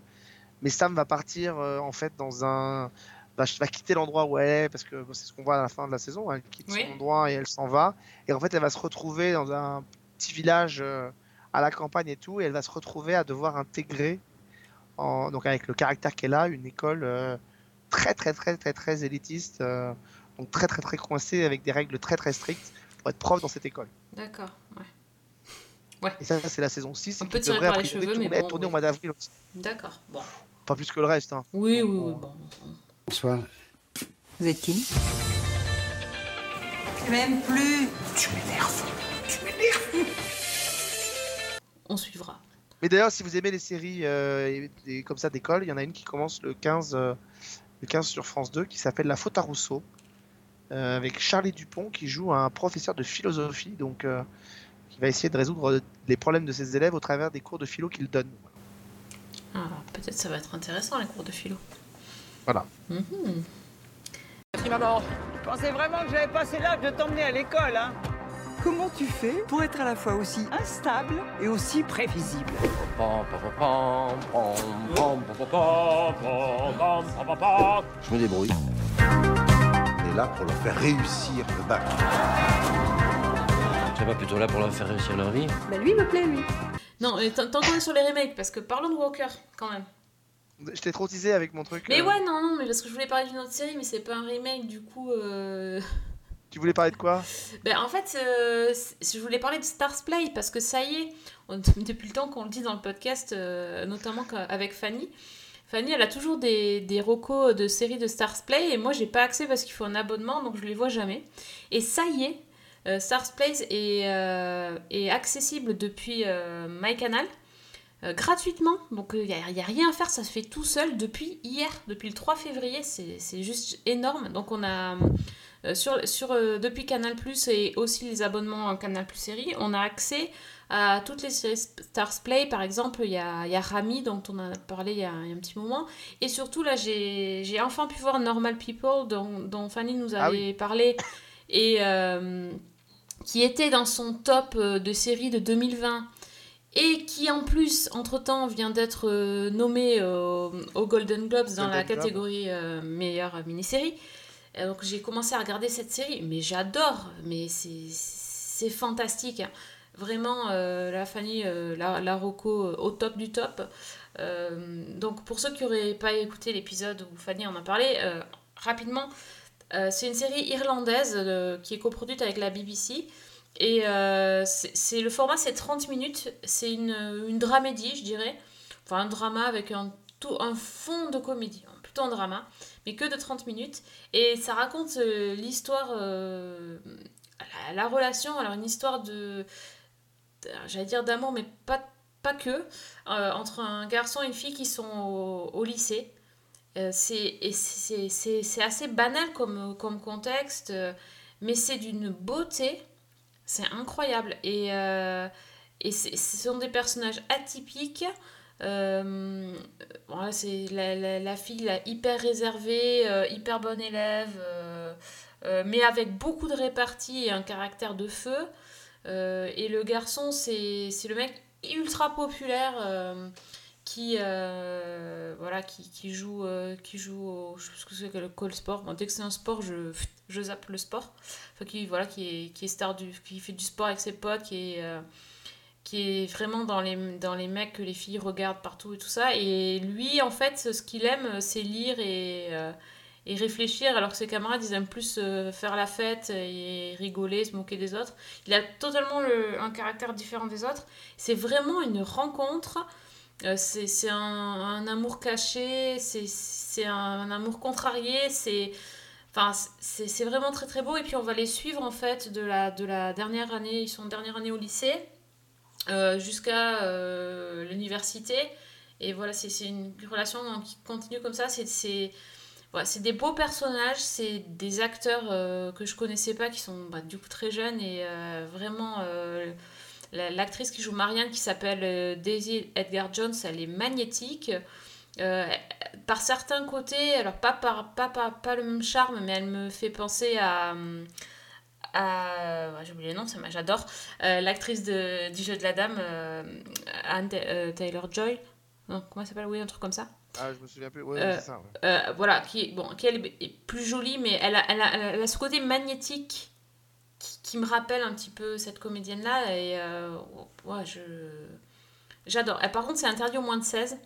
Speaker 2: mais Sam va partir en fait dans un va, va quitter l'endroit où elle est parce que bon, c'est ce qu'on voit à la fin de la saison. Elle quitte
Speaker 1: Oui.
Speaker 2: son endroit et elle s'en va. Et en fait, elle va se retrouver dans un petit village à la campagne et tout, et elle va se retrouver à devoir intégrer, en- donc avec le caractère qu'elle a, une école très très très très très élitiste, euh, donc très très très coincée avec des règles très très strictes pour être prof dans cette école.
Speaker 1: D'accord, ouais.
Speaker 2: Et ça, c'est la saison 6
Speaker 1: Un
Speaker 2: qui
Speaker 1: peu tiré
Speaker 2: devrait
Speaker 1: par les cheveux, mais
Speaker 2: tourner,
Speaker 1: bon,
Speaker 2: tournée au mois d'avril aussi.
Speaker 1: D'accord, bon.
Speaker 2: Pas plus que le reste. Hein.
Speaker 1: Oui, oui, oui, bon.
Speaker 13: Bonsoir.
Speaker 14: Vous êtes qui? Même plus.
Speaker 13: Tu m'énerves. Tu m'énerves.
Speaker 1: On suivra.
Speaker 2: Mais d'ailleurs, si vous aimez les séries euh, et- et comme ça d'école, il y en a une qui commence le 15, euh, le 15 sur France 2 qui s'appelle La faute à Rousseau, euh, avec Charlie Dupont qui joue un professeur de philosophie, donc euh, qui va essayer de résoudre les problèmes de ses élèves au travers des cours de philo qu'il donne.
Speaker 1: Ah, peut-être ça va être intéressant les cours de philo.
Speaker 2: Voilà.
Speaker 1: Mhm.
Speaker 15: Merci maman. Je pensais vraiment que j'avais passé l'âge de t'emmener à l'école, hein. Comment tu fais pour être à la fois aussi instable et aussi prévisible
Speaker 16: Je me débrouille. On est là pour leur faire réussir le bac.
Speaker 17: Tu pas plutôt là pour leur faire réussir leur vie
Speaker 1: Bah lui il me plaît lui. Non, mais tant tant qu'on est sur les remakes, parce que parlons de Walker quand même.
Speaker 2: Je t'ai trop teasé avec mon truc.
Speaker 1: Mais
Speaker 2: euh,
Speaker 1: ouais, non, non, mais parce que je voulais parler d'une autre série, mais c'est pas un remake, du coup. euh,
Speaker 2: Tu voulais parler de quoi?
Speaker 1: Ben, en fait, euh, je voulais parler de Stars Play parce que ça y est, depuis le temps qu'on le dit dans le podcast, euh, notamment avec Fanny. Fanny, elle a toujours des, des recos de séries de Stars Play et moi, j'ai pas accès parce qu'il faut un abonnement donc je les vois jamais. Et ça y est, euh, Stars Play est, euh, est accessible depuis MyCanal. euh, gratuitement, donc il n'y a, a rien à faire, ça se fait tout seul depuis hier, depuis le 3 février, c'est juste énorme. Donc on a sur, sur, euh, depuis Canal Plus et aussi les abonnements Canal Plus série, on a accès à toutes les séries Stars Play. Par exemple, il y a, y a Rami, dont on a parlé il y a, il y a un petit moment. Et surtout, là, j'ai enfin pu voir Normal People, dont, dont Fanny nous
Speaker 2: Ah
Speaker 1: avait parlé, et euh, qui était dans son top euh, de série de 2020. Et qui en plus, entre-temps, vient d'être euh, nommé au, au Golden Globes dans la
Speaker 2: Golden
Speaker 1: catégorie euh, meilleure mini-série. Donc j'ai commencé à regarder cette série, mais j'adore, mais c'est- fantastique. hein. Vraiment, euh, la Fanny, euh, la, la Rocco euh, au top du top. Donc pour ceux qui n'auraient pas écouté l'épisode où Fanny en a parlé, rapidement, c'est une série irlandaise qui est coproduite avec la BBC. Et le format, c'est 30 minutes. C'est une, une dramédie, je dirais. Enfin, un drama avec un, tout, un fond de comédie. Drama, mais que de 30 minutes. Et ça raconte euh, l'histoire, euh, la, la relation, alors une histoire de. J'allais dire d'amour, mais pas, pas que. euh, entre un garçon et une fille qui sont au, au lycée. C'est assez banal comme, comme contexte, mais c'est d'une beauté. C'est incroyable. Et, et ce sont des personnages atypiques. Euh, c'est la, la, la fille là, hyper réservée, euh, hyper bonne élève, euh, euh, mais avec beaucoup de répartie et un caractère de feu. Et le garçon, c'est le mec ultra populaire qui, voilà, qui, qui joue, qui joue au, je sais ce que c'est que le call sport. Bon, dès que c'est un sport, je, je zappe le sport. Enfin, qui, voilà, qui, qui est star du, qui fait du sport avec ses potes, qui qui est vraiment dans les, dans les mecs que les filles regardent partout et tout ça. Et lui, en fait, ce qu'il aime, c'est lire et, euh, et réfléchir, alors que ses camarades, ils aiment plus euh, faire la fête et rigoler, se moquer des autres. Il a totalement le- un caractère différent des autres. C'est vraiment une rencontre. Euh, c'est un, amour caché, c'est un, un amour contrarié, c'est enfin, vraiment très très beau. Et puis on va les suivre en fait de la, de la dernière année, ils sont dernière année au lycée, jusqu'à euh, l'université. Et voilà, c'est une relation qui continue comme ça. C'est voilà, des beaux personnages, c'est des acteurs euh, que je connaissais pas qui sont bah, du coup très jeunes et euh, vraiment. euh, la- l'actrice qui joue Marianne, qui s'appelle euh, Daisy Edgar Jones, elle est magnétique. Euh, par certains côtés, alors pas, par, pas, pas, pas le même charme, mais elle me fait penser à. hum, à ouais, J'ai oublié le nom, j'adore. Euh, L'actrice du jeu de la dame, euh, Anne Taylor Joy. Non, comment elle s'appelle? Oui, un truc comme ça.
Speaker 2: Ah, je me souviens plus. Ouais,
Speaker 1: Euh,
Speaker 2: c'est ça. ouais.
Speaker 1: euh, voilà, qui est, bon, qui elle est plus jolie, mais elle a, elle a, elle a ce côté magnétique qui, qui me rappelle un petit peu cette comédienne-là. Et euh, ouais, je. J'adore. Et par contre, c'est interdit au moins de 16.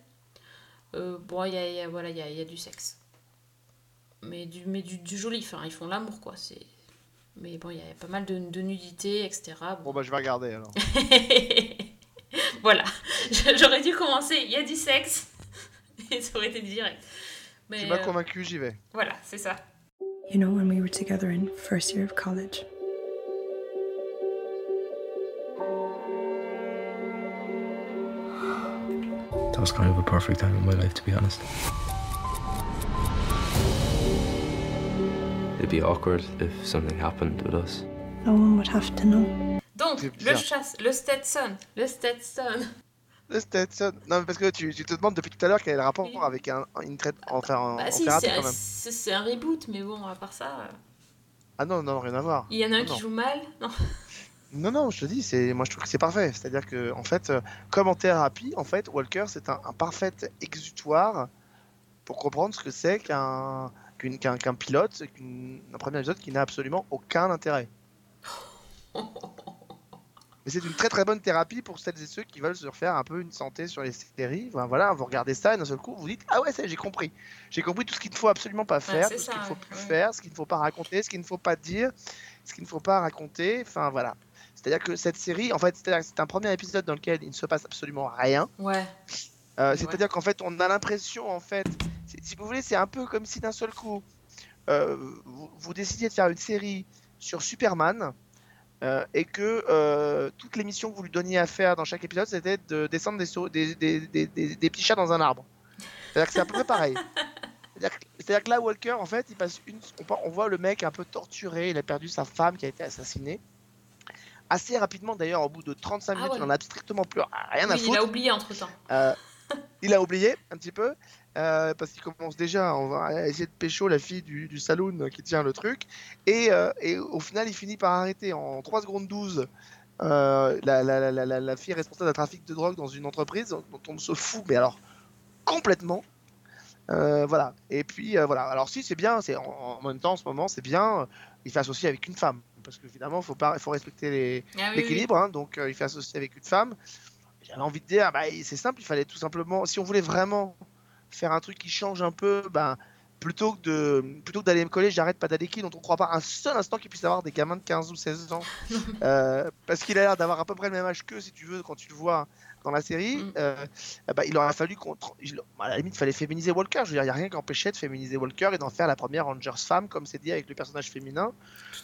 Speaker 1: Euh, bon, il y a, y a- voilà, y a, y a du sexe. Mais du, mais du, du joli. Enfin, ils font l'amour, quoi. C'est. Mais bon, il y a pas mal de, de nudité, etc. Bon.
Speaker 2: Bon, bah, je vais regarder alors.
Speaker 1: voilà. J'aurais dû commencer. Il y a du sexe. Et ça aurait été direct. Mais,
Speaker 2: Tu m'as
Speaker 1: euh,
Speaker 2: convaincu, j'y vais.
Speaker 1: Voilà, c'est ça.
Speaker 18: You know, when we were together in first year of college,
Speaker 17: That was kind of a perfect time in my life, to be honest. It'd be awkward if something happened with us.
Speaker 18: no one would have to know.
Speaker 1: Donc, le chasse, le Stetson. Le Stetson.
Speaker 2: Le Stetson. Non, mais parce que tu, tu te demandes depuis tout à l'heure quel est le rapport avec un, une traite. Enfin, en,
Speaker 1: Bah
Speaker 2: en
Speaker 1: si,
Speaker 2: thérapie
Speaker 1: c'est un reboot, mais bon, à part ça, euh,
Speaker 2: Ah non, non, rien à voir.
Speaker 1: il y en a un
Speaker 2: Non,
Speaker 1: qui
Speaker 2: non.
Speaker 1: joue mal. Non?
Speaker 2: Non, non, je te dis, c'est, moi je trouve que c'est parfait. C'est-à-dire que, en fait, euh, comme en thérapie, en fait, Walker, c'est un, un parfait exutoire pour comprendre ce que c'est qu'un, qu'un, qu'un pilote, qu'une, un premier épisode qui n'a absolument aucun intérêt. Mais c'est une très très bonne thérapie pour celles et ceux qui veulent se refaire un peu une santé sur les séries. Enfin, voilà, vous regardez ça et d'un seul coup, vous dites Ah ouais, ça, j'ai compris. J'ai compris tout ce qu'il ne faut absolument pas faire, tout ce qu'il ne faut plus
Speaker 1: ouais.
Speaker 2: faire, ce qu'il ne faut pas raconter, ce qu'il ne faut pas dire, ce qu'il ne faut pas raconter. Enfin voilà. C'est-à-dire que cette série, en fait, c'est un premier épisode dans lequel il ne se passe absolument rien.
Speaker 1: Ouais.
Speaker 2: Euh, C'est-à-dire qu'en fait, on a l'impression, en fait, si vous voulez, c'est un peu comme si d'un seul coup, euh, vous, vous décidiez de faire une série sur Superman euh, et que euh, toute l'émission que vous lui donniez à faire dans chaque épisode, c'était de descendre des, petits chats dans un arbre. C'est-à-dire que c'est à peu près pareil. C'est-à-dire que, là, Walker, en fait, il passe une, on, voit le mec un peu torturé, il a perdu sa femme qui a été assassinée. Assez rapidement, d'ailleurs, au bout de 35 minutes,
Speaker 1: ouais.
Speaker 2: il en a strictement plus rien à
Speaker 1: Oui, il
Speaker 2: foutre.
Speaker 1: a oublié entre temps.
Speaker 2: Euh, il a oublié un petit peu euh, parce qu'il commence déjà on va essayer de pécho la fille du, du saloon qui tient le truc. Et, euh, et au final il finit par arrêter. En 3 secondes 12 euh, la, la, la, la- la- la fille responsable d'un trafic de drogue dans une entreprise dont on se fout mais alors complètement. Voilà. Et puis voilà. Alors si c'est bien c'est en, en même temps en ce moment c'est bien. Il fait associer avec une femme parce que finalement faut pas il faut respecter
Speaker 1: Ah oui,
Speaker 2: l'équilibre hein, donc il fait associer avec une femme j'avais envie de dire, bah, c'est simple, il fallait tout simplement, si on voulait vraiment faire un truc qui change un peu, bah, plutôt que de plutôt que d'aller me coller, j'arrête pas Padalecki, dont on croit pas un seul instant qu'il puisse avoir des gamins de 15 ou 16 ans, euh, parce qu'il a l'air d'avoir à peu près le même âge qu'eux, si tu veux, quand tu le vois dans la série, euh, eh bah, il aurait fallu qu'on. À la limite, il fallait féminiser Walker. Je veux dire, il n'y a rien qui empêchait de féminiser Walker et d'en faire la première Rangers femme, comme c'est dit avec le personnage féminin.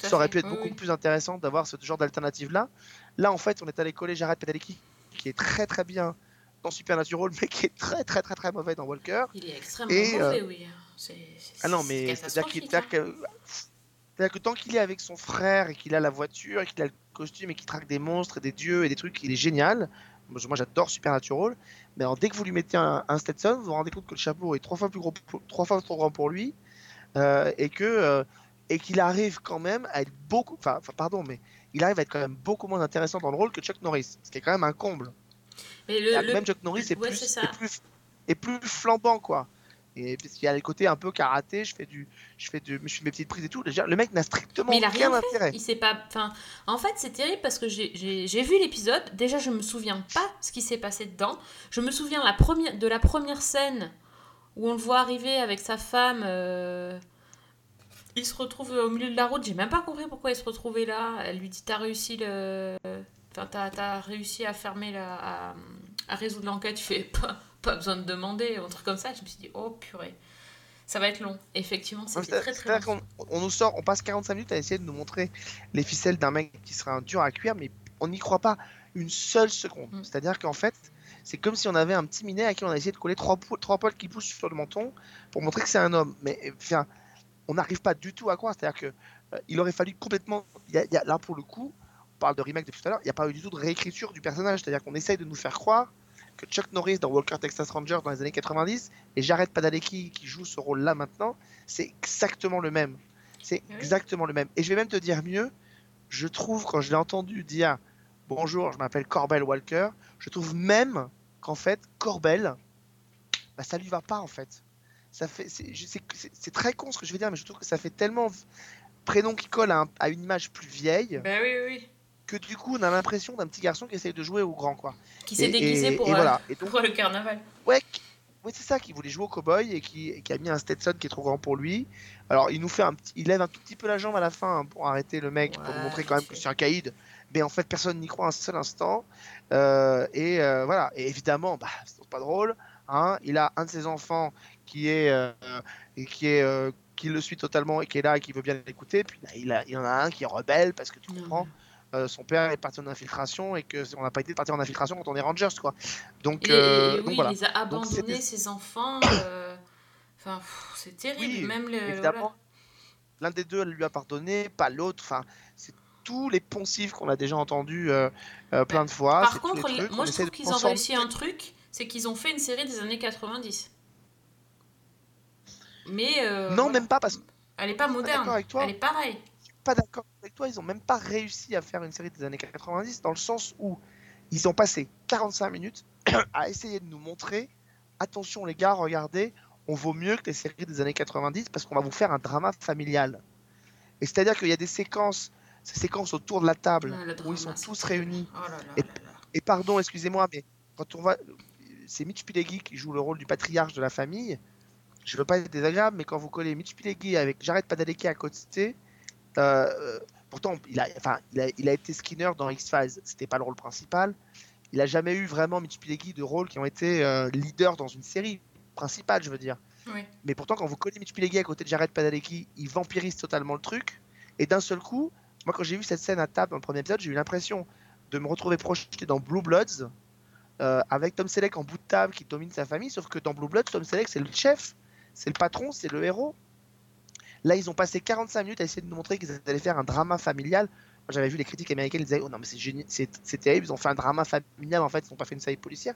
Speaker 2: Ça aurait
Speaker 1: fait,
Speaker 2: pu être
Speaker 1: oui,
Speaker 2: beaucoup
Speaker 1: oui.
Speaker 2: plus intéressant d'avoir ce genre d'alternative-là. Là, en fait, on est allé coller Jared Padalecki, qui est très très bien dans Supernatural, mais qui est très très très très mauvais dans Walker.
Speaker 1: Il est extrêmement
Speaker 2: Et, euh,
Speaker 1: mauvais, oui. C'est-
Speaker 2: Ah non, mais c'est-à-dire que, tant qu'il est avec son frère et qu'il a la voiture et qu'il a le costume et qu'il traque des monstres et des dieux et des trucs, il est génial. Moi, j'adore Supernatural. Mais alors, dès que vous lui mettez un, un Stetson, vous vous rendez compte que le chapeau est trois fois plus gros, trois fois trop grand pour lui euh, et que euh, et qu'il arrive quand même à être beaucoup, enfin, pardon, mais il arrive à être quand même beaucoup moins intéressant dans le rôle que Chuck Norris, ce qui est quand même un comble.
Speaker 1: Mais le- le-
Speaker 2: Même Chuck Norris est,
Speaker 1: ouais,
Speaker 2: plus, est plus est plus flambant quoi. Et parce qu'il y a le côté un peu karaté, je fais du, je fais du, je fais mes petites prises et tout. Le mec n'a strictement
Speaker 1: Mais il a
Speaker 2: aucun
Speaker 1: rien fait.
Speaker 2: intérêt.
Speaker 1: Il sait pas. Enfin, en fait, c'est terrible parce que j'ai- vu l'épisode. Déjà, je me souviens pas ce qui s'est passé dedans. Je me souviens la première, de la première scène où on le voit arriver avec sa femme. euh, Il se retrouve au milieu de la route. J'ai même pas compris pourquoi il se retrouvait là. Elle lui dit T'as réussi le. Enfin, t'as as réussi à fermer la. à, à résoudre l'enquête. Il fait pas, pas besoin de demander. Un truc comme ça. Je me suis dit Oh purée. Ça va être long. Effectivement,
Speaker 2: c'est-
Speaker 1: très très long.
Speaker 2: qu'on on nous sort, on passe 45 minutes à essayer de nous montrer les ficelles d'un mec qui serait un dur à cuire, mais on n'y croit pas une seule seconde.
Speaker 1: Mm.
Speaker 2: C'est-à-dire qu'en fait, c'est comme si on avait un petit minet à qui on a essayé de coller trois, trois poils qui poussent sur le menton pour montrer que c'est un homme. Mais enfin, on n'arrive pas du tout à croire. C'est-à-dire que euh, il aurait fallu complètement, il y a- il y a- là pour le coup, parle de remake depuis tout à l'heure, il n'y a pas eu du tout de réécriture du personnage. C'est-à-dire qu'on essaye de nous faire croire que Chuck Norris dans Walker Texas Ranger dans les années 90 et Jared Padalecki qui joue ce rôle-là maintenant, c'est exactement le même. C'est exactement le même. Et je vais même te dire mieux, je trouve quand je l'ai entendu dire bonjour, je m'appelle Corbel Walker, je trouve même qu'en fait Corbel, bah, ça lui va pas en fait. Ça fait, c'est, très con ce que je vais dire, mais je trouve que ça fait tellement prénom qui colle à, un- à une image plus vieille
Speaker 1: oui, oui, oui.
Speaker 2: que du coup on a l'impression d'un petit garçon qui essaye de jouer au grand quoi.
Speaker 1: Qui s'est déguisé
Speaker 2: et-
Speaker 1: pour,
Speaker 2: et
Speaker 1: euh,
Speaker 2: voilà. Et donc,
Speaker 1: pour le carnaval.
Speaker 2: Ouais, ouais, c'est ça, qui voulait jouer au cowboy et qui, et qui a mis un Stetson qui est trop grand pour lui. Alors, il nous fait un petit, il lève un tout petit peu la jambe à la fin hein, pour arrêter le mec, pour nous montrer quand même que c'est un caïd. Mais en fait, personne n'y croit un seul instant. Euh, et euh, voilà. Et évidemment, bah, c'est pas drôle. Hein, il a un de ses enfants qui est, euh, et qui est, euh, qui le suit totalement et qui est là et qui veut bien l'écouter. Puis là, il, a- il y en a un qui est rebelle parce que tu comprends. euh, son père est parti en infiltration et que on n'a pas été de partir en infiltration quand on est Rangers quoi. Donc,
Speaker 1: Et,
Speaker 2: euh,
Speaker 1: et
Speaker 2: donc
Speaker 1: oui,
Speaker 2: voilà.
Speaker 1: il les a abandonnés, ses enfants. euh, Enfin, c'est terrible.
Speaker 2: Oui,
Speaker 1: Même le.
Speaker 2: L'un des deux lui a pardonné, pas l'autre. Enfin, c'est tous les poncifs qu'on a déjà entendus plein de fois.
Speaker 1: Par contre,
Speaker 2: trucs,
Speaker 1: moi je trouve qu'ils ont réussi un truc, c'est qu'ils ont fait une série des années 90. Mais. euh,
Speaker 2: Non,
Speaker 1: voilà.
Speaker 2: même pas parce que
Speaker 1: Elle est pas moderne.
Speaker 2: d'accord avec toi.
Speaker 1: Elle est pareille.
Speaker 2: je suis pas d'accord avec toi. Ils ont même pas réussi à faire une série des années 90 dans le sens où ils ont passé 45 minutes à essayer de nous montrer attention les gars, regardez, on vaut mieux que les séries des années 90 parce qu'on va vous faire un drama familial. Et c'est-à-dire qu'il y a des séquences, ces séquences autour de la table
Speaker 1: Ah,
Speaker 2: où ils sont tous réunis.
Speaker 1: Oh là là
Speaker 2: Et,
Speaker 1: là.
Speaker 2: et pardon, excusez-moi, mais quand on va. C'est Mitch Pileggi qui joue le rôle du patriarche de la famille. Je veux pas être désagréable, mais quand vous collez Mitch Pileggi avec Jared Padalecki à côté, euh, euh, pourtant, il a, enfin, il, a, il a été Skinner dans X-Files, c'était pas le rôle principal. Il a jamais eu vraiment Mitch Pileggi de rôles qui ont été euh, leaders dans une série principale, je veux dire.
Speaker 1: Oui.
Speaker 2: Mais pourtant, quand vous collez Mitch Pileggi à côté de Jared Padalecki, il vampirise totalement le truc. Et d'un seul coup, moi, quand j'ai vu cette scène à table dans le premier épisode, j'ai eu l'impression de me retrouver projeté dans Blue Bloods euh, avec Tom Selleck en bout de table qui domine sa famille. Sauf que dans Blue Bloods, Tom Selleck, c'est le chef, c'est le patron, c'est le héros. Là, ils ont passé 45 minutes à essayer de nous montrer qu'ils allaient faire un drama familial. J'avais vu les critiques américaines, ils disaient Oh non, mais c'est génial, c'est terrible, ils ont fait un drama familial. En fait, ils n'ont pas fait une série policière.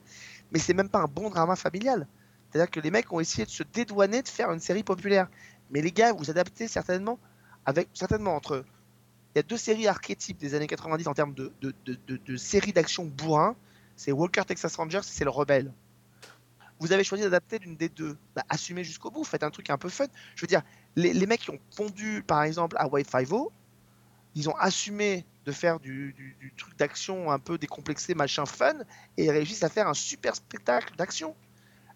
Speaker 2: Mais c'est même pas un bon drama familial. C'est-à-dire que les mecs ont essayé de se dédouaner de faire une série populaire. Mais les gars, vous adaptez certainement, avec, certainement entre. Il y a deux séries archétypes des années 90 en termes de, de séries d'action bourrin. C'est Walker Texas Rangers et c'est le Rebelle. Vous avez choisi d'adapter d'une des deux. Bah, assumez jusqu'au bout, faites un truc un peu fun. Je veux dire, les, les mecs qui ont pondu, par exemple, à White Five-O, ils ont assumé de faire du, du- du truc d'action un peu décomplexé, machin fun, et ils réussissent à faire un super spectacle d'action.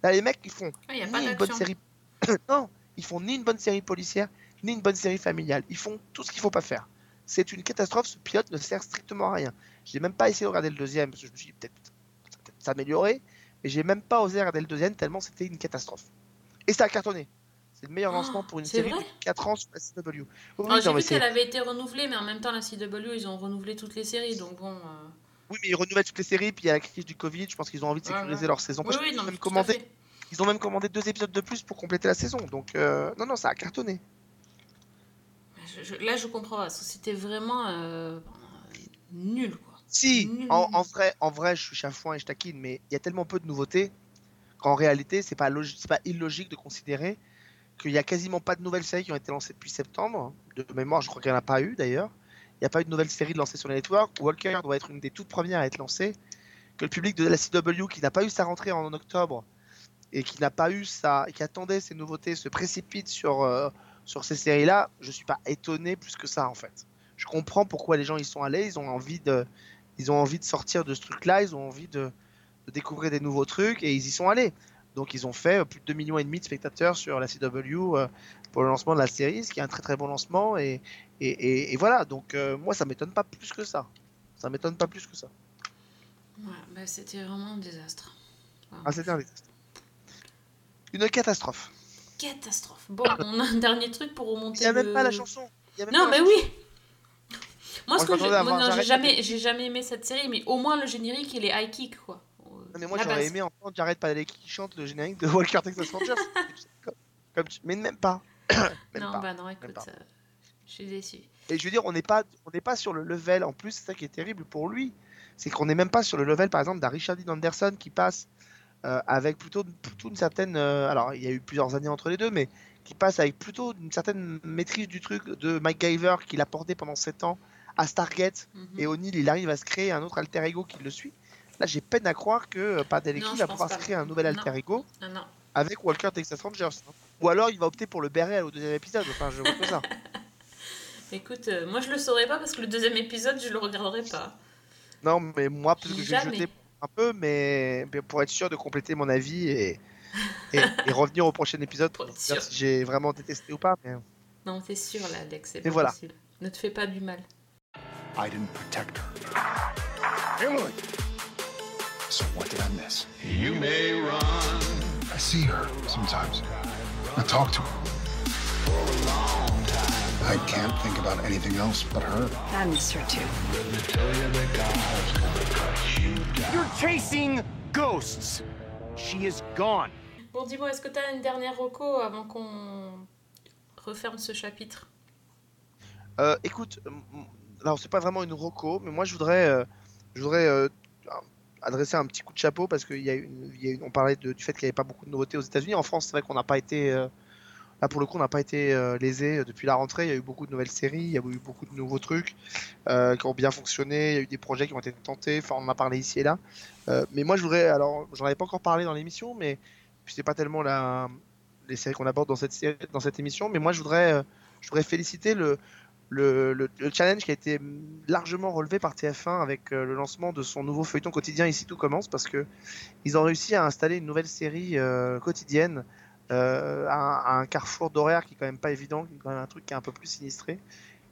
Speaker 2: Là, les mecs, ils font
Speaker 1: Ah,
Speaker 2: ni une bonne série. non, ils font ni une bonne série policière, ni une bonne série familiale. Ils font tout ce qu'il faut pas faire. C'est une catastrophe. Ce pilote ne sert strictement à rien. J'ai même pas essayé de regarder le deuxième parce que je me suis dit peut-être peut-être s'améliorer, mais j'ai même pas osé regarder le deuxième tellement c'était une catastrophe. Et ça a cartonné. C'est le meilleur lancement pour une série de 4 ans sur la CW. Oui,
Speaker 1: Alors, J'ai vu qu'elle avait été renouvelée, mais en même temps, la CW, ils ont renouvelé toutes les séries, donc bon. euh,
Speaker 2: Oui, mais ils renouvellent toutes les séries, puis il y a la crise du Covid, je pense qu'ils ont envie de sécuriser leur saison.
Speaker 1: Oui,
Speaker 2: Moi,
Speaker 1: oui,
Speaker 2: ils,
Speaker 1: non,
Speaker 2: ont même commandé,
Speaker 1: fait.
Speaker 2: ils ont même commandé deux épisodes de plus pour compléter la saison. Donc, euh, non, non, ça a cartonné.
Speaker 1: je- je- là, je comprends pas. C'était vraiment euh, nul, quoi.
Speaker 2: Si,
Speaker 1: Nul,
Speaker 2: en, vrai, en vrai, je suis chafouin et je taquine, mais il y a tellement peu de nouveautés qu'en réalité, c'est pas, c'est pas illogique de considérer qu'il y a quasiment pas de nouvelles séries qui ont été lancées depuis septembre. De mémoire, je crois qu'il n'y en a pas eu d'ailleurs. Il n'y a pas eu de nouvelles séries lancées sur les networks. Walker doit être une des toutes premières à être lancée. Que le public de la CW, qui n'a pas eu sa rentrée en octobre et qui n'a pas eu sa, qui attendait ces nouveautés, se précipite sur, euh, sur ces séries-là, je suis pas étonné plus que ça en fait. Je comprends pourquoi les gens y sont allés. Ils ont envie de, ils ont envie de sortir de ce truc-là, ils ont envie de, de découvrir des nouveaux trucs et ils y sont allés. Donc ils ont fait plus de 2 millions et demi de spectateurs sur la CW euh, pour le lancement de la série, ce qui est un très très bon lancement et, et, et- et voilà. Donc euh, moi ça m'étonne pas plus que ça. Ça m'étonne pas plus que ça.
Speaker 1: Ouais, bah, c'était vraiment un désastre.
Speaker 2: Ah c'était un désastre. Une catastrophe.
Speaker 1: Catastrophe. Bon, on a un dernier truc pour remonter.
Speaker 2: Il y a même pas la chanson. Il y a même
Speaker 1: Non, mais oui.
Speaker 2: chanson.
Speaker 1: Moi, ce que
Speaker 2: je
Speaker 1: j'ai jamais, j'ai jamais aimé cette série, mais au moins le générique et les high kicks, quoi.
Speaker 2: Non, mais moi j'aurais aimé entendre Jared Padalecki qui chante le générique de Walker Texas Rangers. comme, comme tu- mais même pas. même
Speaker 1: non,
Speaker 2: pas.
Speaker 1: bah non, écoute. euh, Je suis déçu.
Speaker 2: Et je veux dire, on n'est pas, on n'est pas sur le level. En plus, c'est ça qui est terrible pour lui, c'est qu'on n'est même pas sur le level, par exemple, d'un Richard Dean Anderson qui passe euh, avec plutôt, plutôt une certaine. euh, alors, il y a eu plusieurs années entre les deux, mais qui passe avec plutôt une certaine maîtrise du truc de Mike Giver qu'il a porté pendant 7 ans à Stargate.
Speaker 1: Mhm.
Speaker 2: Et O'Neill, il arrive à se créer un autre alter ego qui le suit. Là, j'ai peine à croire que euh,
Speaker 1: je
Speaker 2: va pouvoir se créer un nouvel
Speaker 1: Non.
Speaker 2: alter ego
Speaker 1: Non, non.
Speaker 2: avec Walker Texas Rangers. hein. Ou alors, il va opter pour le béret au deuxième épisode. Enfin, je vois que ça.
Speaker 1: Écoute, euh, moi je le saurais pas parce que le deuxième épisode, je le regarderai pas.
Speaker 2: Non, mais moi, peut-être que je vais
Speaker 1: Jamais.
Speaker 2: jeter un peu, mais, mais pour être sûr de compléter mon avis et, et, et revenir au prochain épisode pour dire si j'ai vraiment détesté ou pas. Mais...
Speaker 1: Non, t'es sûr là, Alex, c'est
Speaker 2: voilà.
Speaker 1: possible. Ne te fais pas du mal.
Speaker 12: I didn't protect her. Emily! So what did I miss? You may run. I see her sometimes. I talk to her. I can't think about anything else but her.
Speaker 14: I miss her too.
Speaker 19: You're chasing ghosts. She is gone.
Speaker 1: Bon, dis-moi, est-ce que t'as une dernière reco avant qu'on referme ce chapitre?
Speaker 2: Euh, écoute, alors c'est pas vraiment une roco, mais moi je voudrais, euh, je voudrais euh, adresser un petit coup de chapeau parce une- on parlait du fait qu'il n'y avait pas beaucoup de nouveautés aux États-Unis. En France, c'est vrai qu'on n'a pas été, euh, là pour le coup, on n'a pas été euh, lésé depuis la rentrée. Il y a eu beaucoup de nouvelles séries, il y a eu beaucoup de nouveaux trucs euh, qui ont bien fonctionné. Il y a eu des projets qui ont été tentés. Enfin, on en a parlé ici et là. Euh, mais moi, je voudrais, alors, j'en avais pas encore parlé dans l'émission, mais c'est pas tellement les séries qu'on aborde dans cette dans cette émission. Mais moi, je voudrais, euh, je voudrais féliciter le le, le- le challenge qui a été largement relevé par TF1 avec euh, le lancement de son nouveau feuilleton quotidien Ici tout commence parce que ils ont réussi à installer une nouvelle série euh, quotidienne euh, à, un- carrefour d'horaire qui est quand même pas évident, qui est quand même un truc qui est un peu plus sinistré.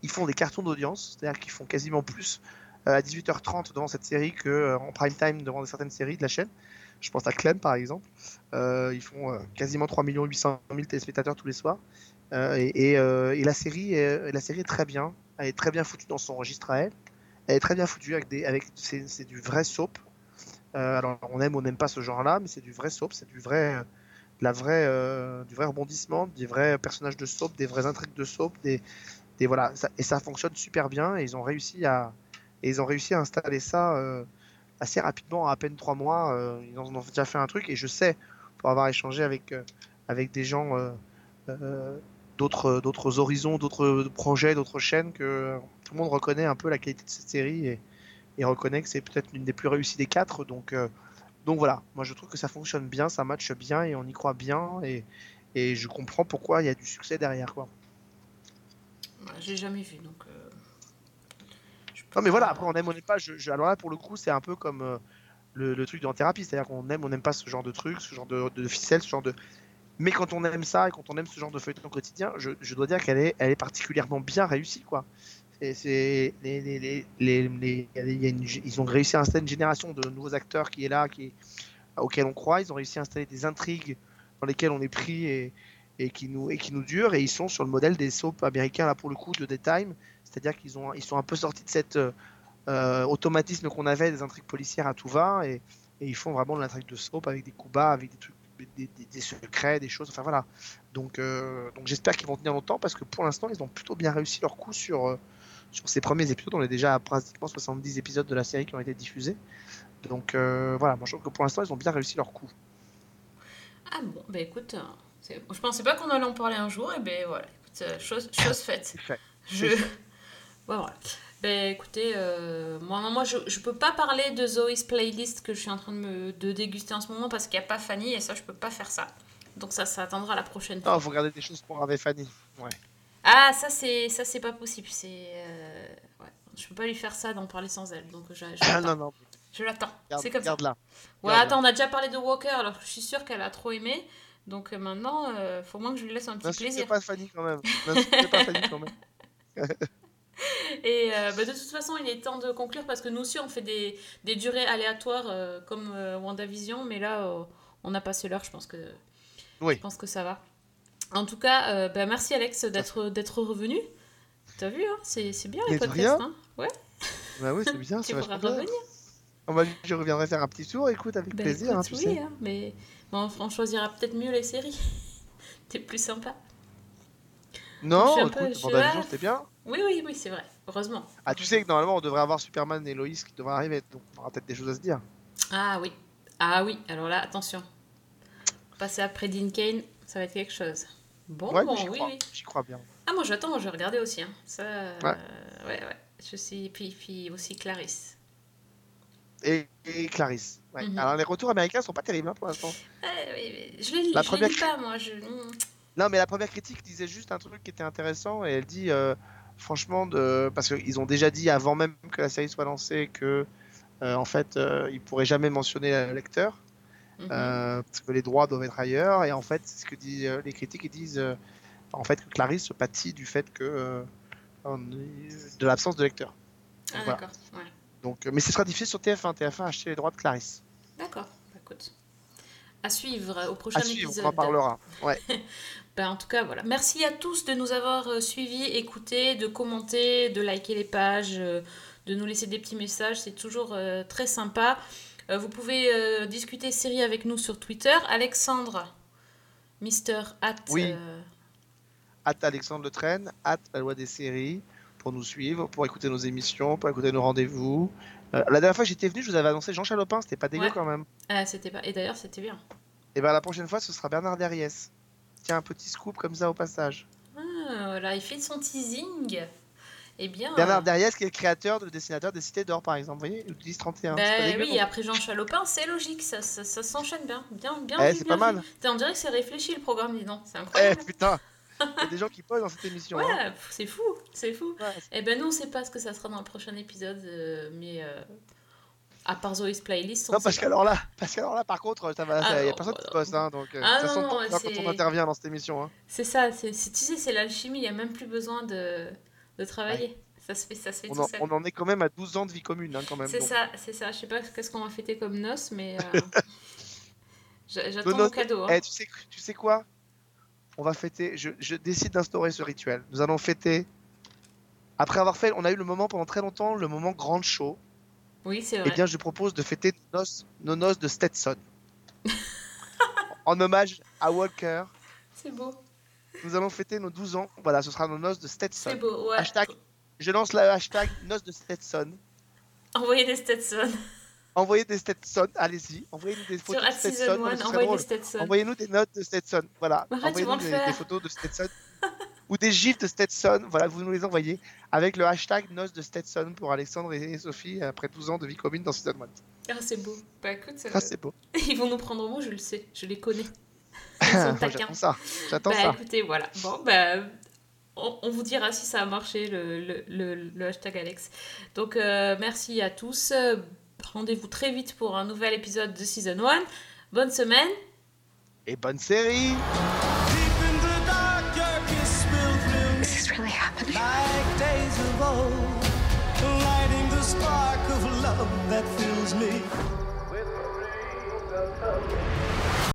Speaker 2: Ils font des cartons d'audience, c'est-à-dire qu'ils font quasiment plus à 18h30 devant cette série que en prime time devant certaines séries de la chaîne. Je pense à Clem par exemple. Ils font quasiment 3 800 000 téléspectateurs tous les soirs. Euh, euh, et la série, est, la série est très bien. Elle est très bien foutue dans son registre à elle. Elle est très bien foutue avec des, avec c'est, du vrai soap. Euh, alors on aime ou on n'aime pas ce genre-là, mais c'est du vrai soap, c'est du vrai, la vraie, du vrai rebondissement, des vrais personnages de soap, des vraies intrigues de soap, des, des voilà. Et ça fonctionne super bien. Et ils ont réussi à, ils ont réussi à installer ça assez rapidement, en à peine trois mois. ils en ont déjà fait un truc. Et je sais, pour avoir échangé avec, avec des gens. D'autres d'autres horizons, d'autres projets, d'autres chaînes que tout le monde reconnaît un peu la qualité de cette série et, et reconnaît que c'est peut-être l'une des plus réussies des quatre. Donc euh, donc voilà, moi je trouve que ça fonctionne bien, ça matche bien et on y croit bien et, et je comprends pourquoi il y a du succès derrière quoi.
Speaker 1: J'ai jamais vu donc. euh,
Speaker 2: Non mais voilà, après on aime, on n'aime pas. Je, je- alors là pour le coup c'est un peu comme euh, le, le truc dans thérapie, c'est-à-dire qu'on aime, on n'aime pas ce genre de truc, ce genre de, de ficelle, ce genre de. Mais quand on aime ça et quand on aime ce genre de feuilleton quotidien, je, dois dire qu'elle est, particulièrement bien réussie quoi. Ils ont réussi à installer une génération de nouveaux acteurs qui est là, auxquels on croit. Ils ont réussi à installer des intrigues dans lesquelles on est pris et, qui nous et durent. Et ils sont sur le modèle des soaps américains là pour le coup de Daytime, c'est-à-dire qu'ils ont ils sont un peu sortis de cette euh, euh, automatisme qu'on avait des intrigues policières à tout va et, et ils font vraiment de l'intrigue de soap avec des coups bas, avec des trucs, des, des- des secrets, des choses. Enfin voilà. Donc, euh, donc j'espère qu'ils vont tenir longtemps parce que pour l'instant ils ont plutôt bien réussi leur coup sur euh, sur ces premiers épisodes. On est déjà à pratiquement 70 épisodes de la série qui ont été diffusés. Donc euh, voilà, moi je trouve que pour l'instant ils ont bien réussi leur coup.
Speaker 1: Ah bon, bah écoute, je pensais pas qu'on allait en parler un jour, et ben voilà, écoute, chose, chose faite.
Speaker 2: fait.
Speaker 1: Je...
Speaker 2: Fait.
Speaker 1: Voilà. Ben écoutez, euh, moi, moi je, je peux pas parler de Zoe's Playlist que je suis en train de, me, de déguster en ce moment parce qu'il n'y a pas Fanny, et ça je peux pas faire ça. Donc ça, ça attendra la prochaine fois.
Speaker 2: Non, faut regarder des choses pour avec Fanny. Ouais.
Speaker 1: Ah, ça c'est ça c'est pas possible. C'est euh, ouais. je peux pas lui faire ça d'en parler sans elle. Donc je,
Speaker 2: Ah, non, non.
Speaker 1: Je l'attends. C'est comme ça.
Speaker 2: garde-la.
Speaker 1: Ouais, attends, on a déjà parlé de Walker, alors je suis sûre qu'elle a trop aimé. Donc euh, maintenant, euh, faut moins que je lui laisse un petit plaisir.
Speaker 2: pas Fanny quand même. Pas Fanny quand même.
Speaker 1: Et euh, bah, de toute façon, il est temps de conclure parce que nous aussi, on fait des, des durées aléatoires euh, comme euh, WandaVision, mais là, euh, on a passé l'heure, je pense que
Speaker 2: Oui.
Speaker 1: je pense que ça va. En tout cas, bah, merci Alex d'être d'être revenu. T'as vu, hein, c'est c'est bien les podcasts. Hein ouais.
Speaker 2: Bah oui, c'est bien,
Speaker 1: Tu pourras revenir.
Speaker 2: On que je reviendrai faire un petit tour, écoute, avec
Speaker 1: Bah,
Speaker 2: plaisir, hein, tu
Speaker 1: oui,
Speaker 2: sais.
Speaker 1: hein, mais bon, on choisira peut-être mieux les séries. T'es plus sympa.
Speaker 2: Non, écoute, WandaVision, c'était bien.
Speaker 1: Oui, oui, oui, c'est vrai. Heureusement.
Speaker 2: Ah, tu sais que normalement, on devrait avoir Superman et Lois qui devraient arriver, donc on aura peut-être des choses à se dire.
Speaker 1: Ah oui. Ah oui. Alors là, attention. Passer après Dean Kane, ça va être quelque chose. Bon,
Speaker 2: ouais,
Speaker 1: bon, oui,
Speaker 2: crois,
Speaker 1: oui.
Speaker 2: j'y crois bien.
Speaker 1: Ah, moi j'attends, je vais regarder aussi. Hein. Ça, euh,
Speaker 2: Ouais.
Speaker 1: ouais, ouais. Je suis. Puis, puis aussi Clarisse.
Speaker 2: Et, et Clarisse. Ouais.
Speaker 1: Mhm.
Speaker 2: Alors, les retours américains sont pas terribles hein, pour l'instant.
Speaker 1: Ah, oui, mais je les,
Speaker 2: La
Speaker 1: je
Speaker 2: première
Speaker 1: les lis pas, moi. Je...
Speaker 2: Non, mais la première critique disait juste un truc qui était intéressant et elle dit, euh, franchement, de... parce qu'ils ont déjà dit avant même que la série soit lancée que, euh, en fait, euh, ils pourraient jamais mentionner le lecteur
Speaker 1: Mhm.
Speaker 2: euh, parce que les droits doivent être ailleurs. Et en fait, c'est ce que disent euh, les critiques. Ils disent, euh, en fait, que Clarisse se pâtit du fait que euh, de l'absence de lecteur.
Speaker 1: Ah,
Speaker 2: Voilà.
Speaker 1: d'accord. Ouais.
Speaker 2: Donc, euh, mais ce sera diffusé sur TF1. TF1 a acheté les droits de Clarisse.
Speaker 1: D'accord. Bah, écoute. À suivre au prochain
Speaker 2: À suivre,
Speaker 1: épisode.
Speaker 2: on en parlera. Ouais.
Speaker 1: Ben, en tout cas, voilà. Merci à tous de nous avoir euh, suivis, écoutés, de commenter, de liker les pages, euh, de nous laisser des petits messages. C'est toujours euh, très sympa. Vous pouvez discuter série avec nous sur Twitter. Alexandre, Mister At.
Speaker 2: Oui.
Speaker 1: euh,
Speaker 2: Alexandre Le Train, hâte la loi des séries pour nous suivre, pour écouter nos émissions, pour écouter nos rendez-vous. Euh, la dernière fois que j'étais venu, je vous avais annoncé Jean Chalopin, c'était pas dégueu
Speaker 1: Ouais.
Speaker 2: quand même.
Speaker 1: ah, c'était pas. Et d'ailleurs, c'était bien.
Speaker 2: Et ben la prochaine fois, ce sera Bernard Derriès. Tiens, un petit scoop comme ça au passage.
Speaker 1: Ah, là, il fait son teasing. Eh bien.
Speaker 2: Bernard Derriès, qui est le créateur, le dessinateur des Cités d'Or, par exemple. Vous voyez, ou du 1031. c'est pas
Speaker 1: Ben
Speaker 2: dégueu,
Speaker 1: oui, après Jean Chalopin, c'est logique, ça, ça, ça s'enchaîne bien. Bien, bien
Speaker 2: Eh, c'est pas
Speaker 1: vu.
Speaker 2: mal.
Speaker 1: On dirait que c'est réfléchi le programme, dis donc. C'est
Speaker 2: Eh
Speaker 1: incroyable.
Speaker 2: putain, il y a des gens qui posent dans cette émission. hein.
Speaker 1: Ouais, pff, c'est fou, c'est fou. Et ben nous, on sait pas ce que ça sera dans le prochain épisode, euh, mais euh, à part Zoe's Playlist, on
Speaker 2: Non, parce qu'alors là, parce qu'alors là, par contre, va,
Speaker 1: Ah
Speaker 2: ça- y a personne
Speaker 1: bah
Speaker 2: qui
Speaker 1: non.
Speaker 2: bosse, hein, donc euh,
Speaker 1: Ah
Speaker 2: ça
Speaker 1: non, non,
Speaker 2: quand on intervient dans cette émission. Hein.
Speaker 1: C'est ça, c'est, tu sais, c'est l'alchimie, il y a même plus besoin de, de travailler. Ça se fait, ça se fait
Speaker 2: On
Speaker 1: tout
Speaker 2: en,
Speaker 1: seul.
Speaker 2: on en est quand même à 12 ans de vie commune, hein, quand même.
Speaker 1: C'est ça, c'est ça. Je sais pas qu'est-ce qu'on va fêter comme noces, mais euh, j'a- j'attends mon cadeau. hein.
Speaker 2: Eh, tu, sais, tu sais quoi? On va fêter. Je, je décide d'instaurer ce rituel. Nous allons fêter. Après avoir fait, on a eu le moment pendant très longtemps, le moment grande show.
Speaker 1: Oui, c'est
Speaker 2: Eh
Speaker 1: vrai.
Speaker 2: bien, je propose de fêter nos noces, nos noces de Stetson. en hommage à Walker.
Speaker 1: C'est beau.
Speaker 2: Nous allons fêter nos 12 ans. Voilà, ce sera nos noces de Stetson.
Speaker 1: C'est beau, ouais.
Speaker 2: Hashtag, je lance le hashtag noces de Stetson.
Speaker 1: Envoyez des Stetson.
Speaker 2: Envoyez des Stetson, allez-y. Envoyez-nous des photos
Speaker 1: Sur
Speaker 2: de Stetson.
Speaker 1: One, envoyez des. Stetson.
Speaker 2: Envoyez-nous des notes de Stetson. Voilà. Envoyez-nous des photos de Stetson. Ou des gifs de Stetson. Voilà, vous nous les envoyez. Avec le hashtag noces de Stetson pour Alexandre et Sophie après 12 ans de vie commune dans Season 1.
Speaker 1: Ah, c'est beau. Bah écoute, euh,
Speaker 2: Ah, c'est beau.
Speaker 1: ils vont nous prendre au mot, je le sais, je les connais.
Speaker 2: J'attends ça. J'attends
Speaker 1: bah,
Speaker 2: ça.
Speaker 1: écoutez, voilà. Bon, bah, on, on vous dira si ça a marché, le, le, le, le hashtag Alex. Donc, euh, merci à tous. Euh, Rendez-vous très vite pour un nouvel épisode de Season 1. Bonne semaine.
Speaker 2: Et bonne série
Speaker 20: love that fills me. With the rain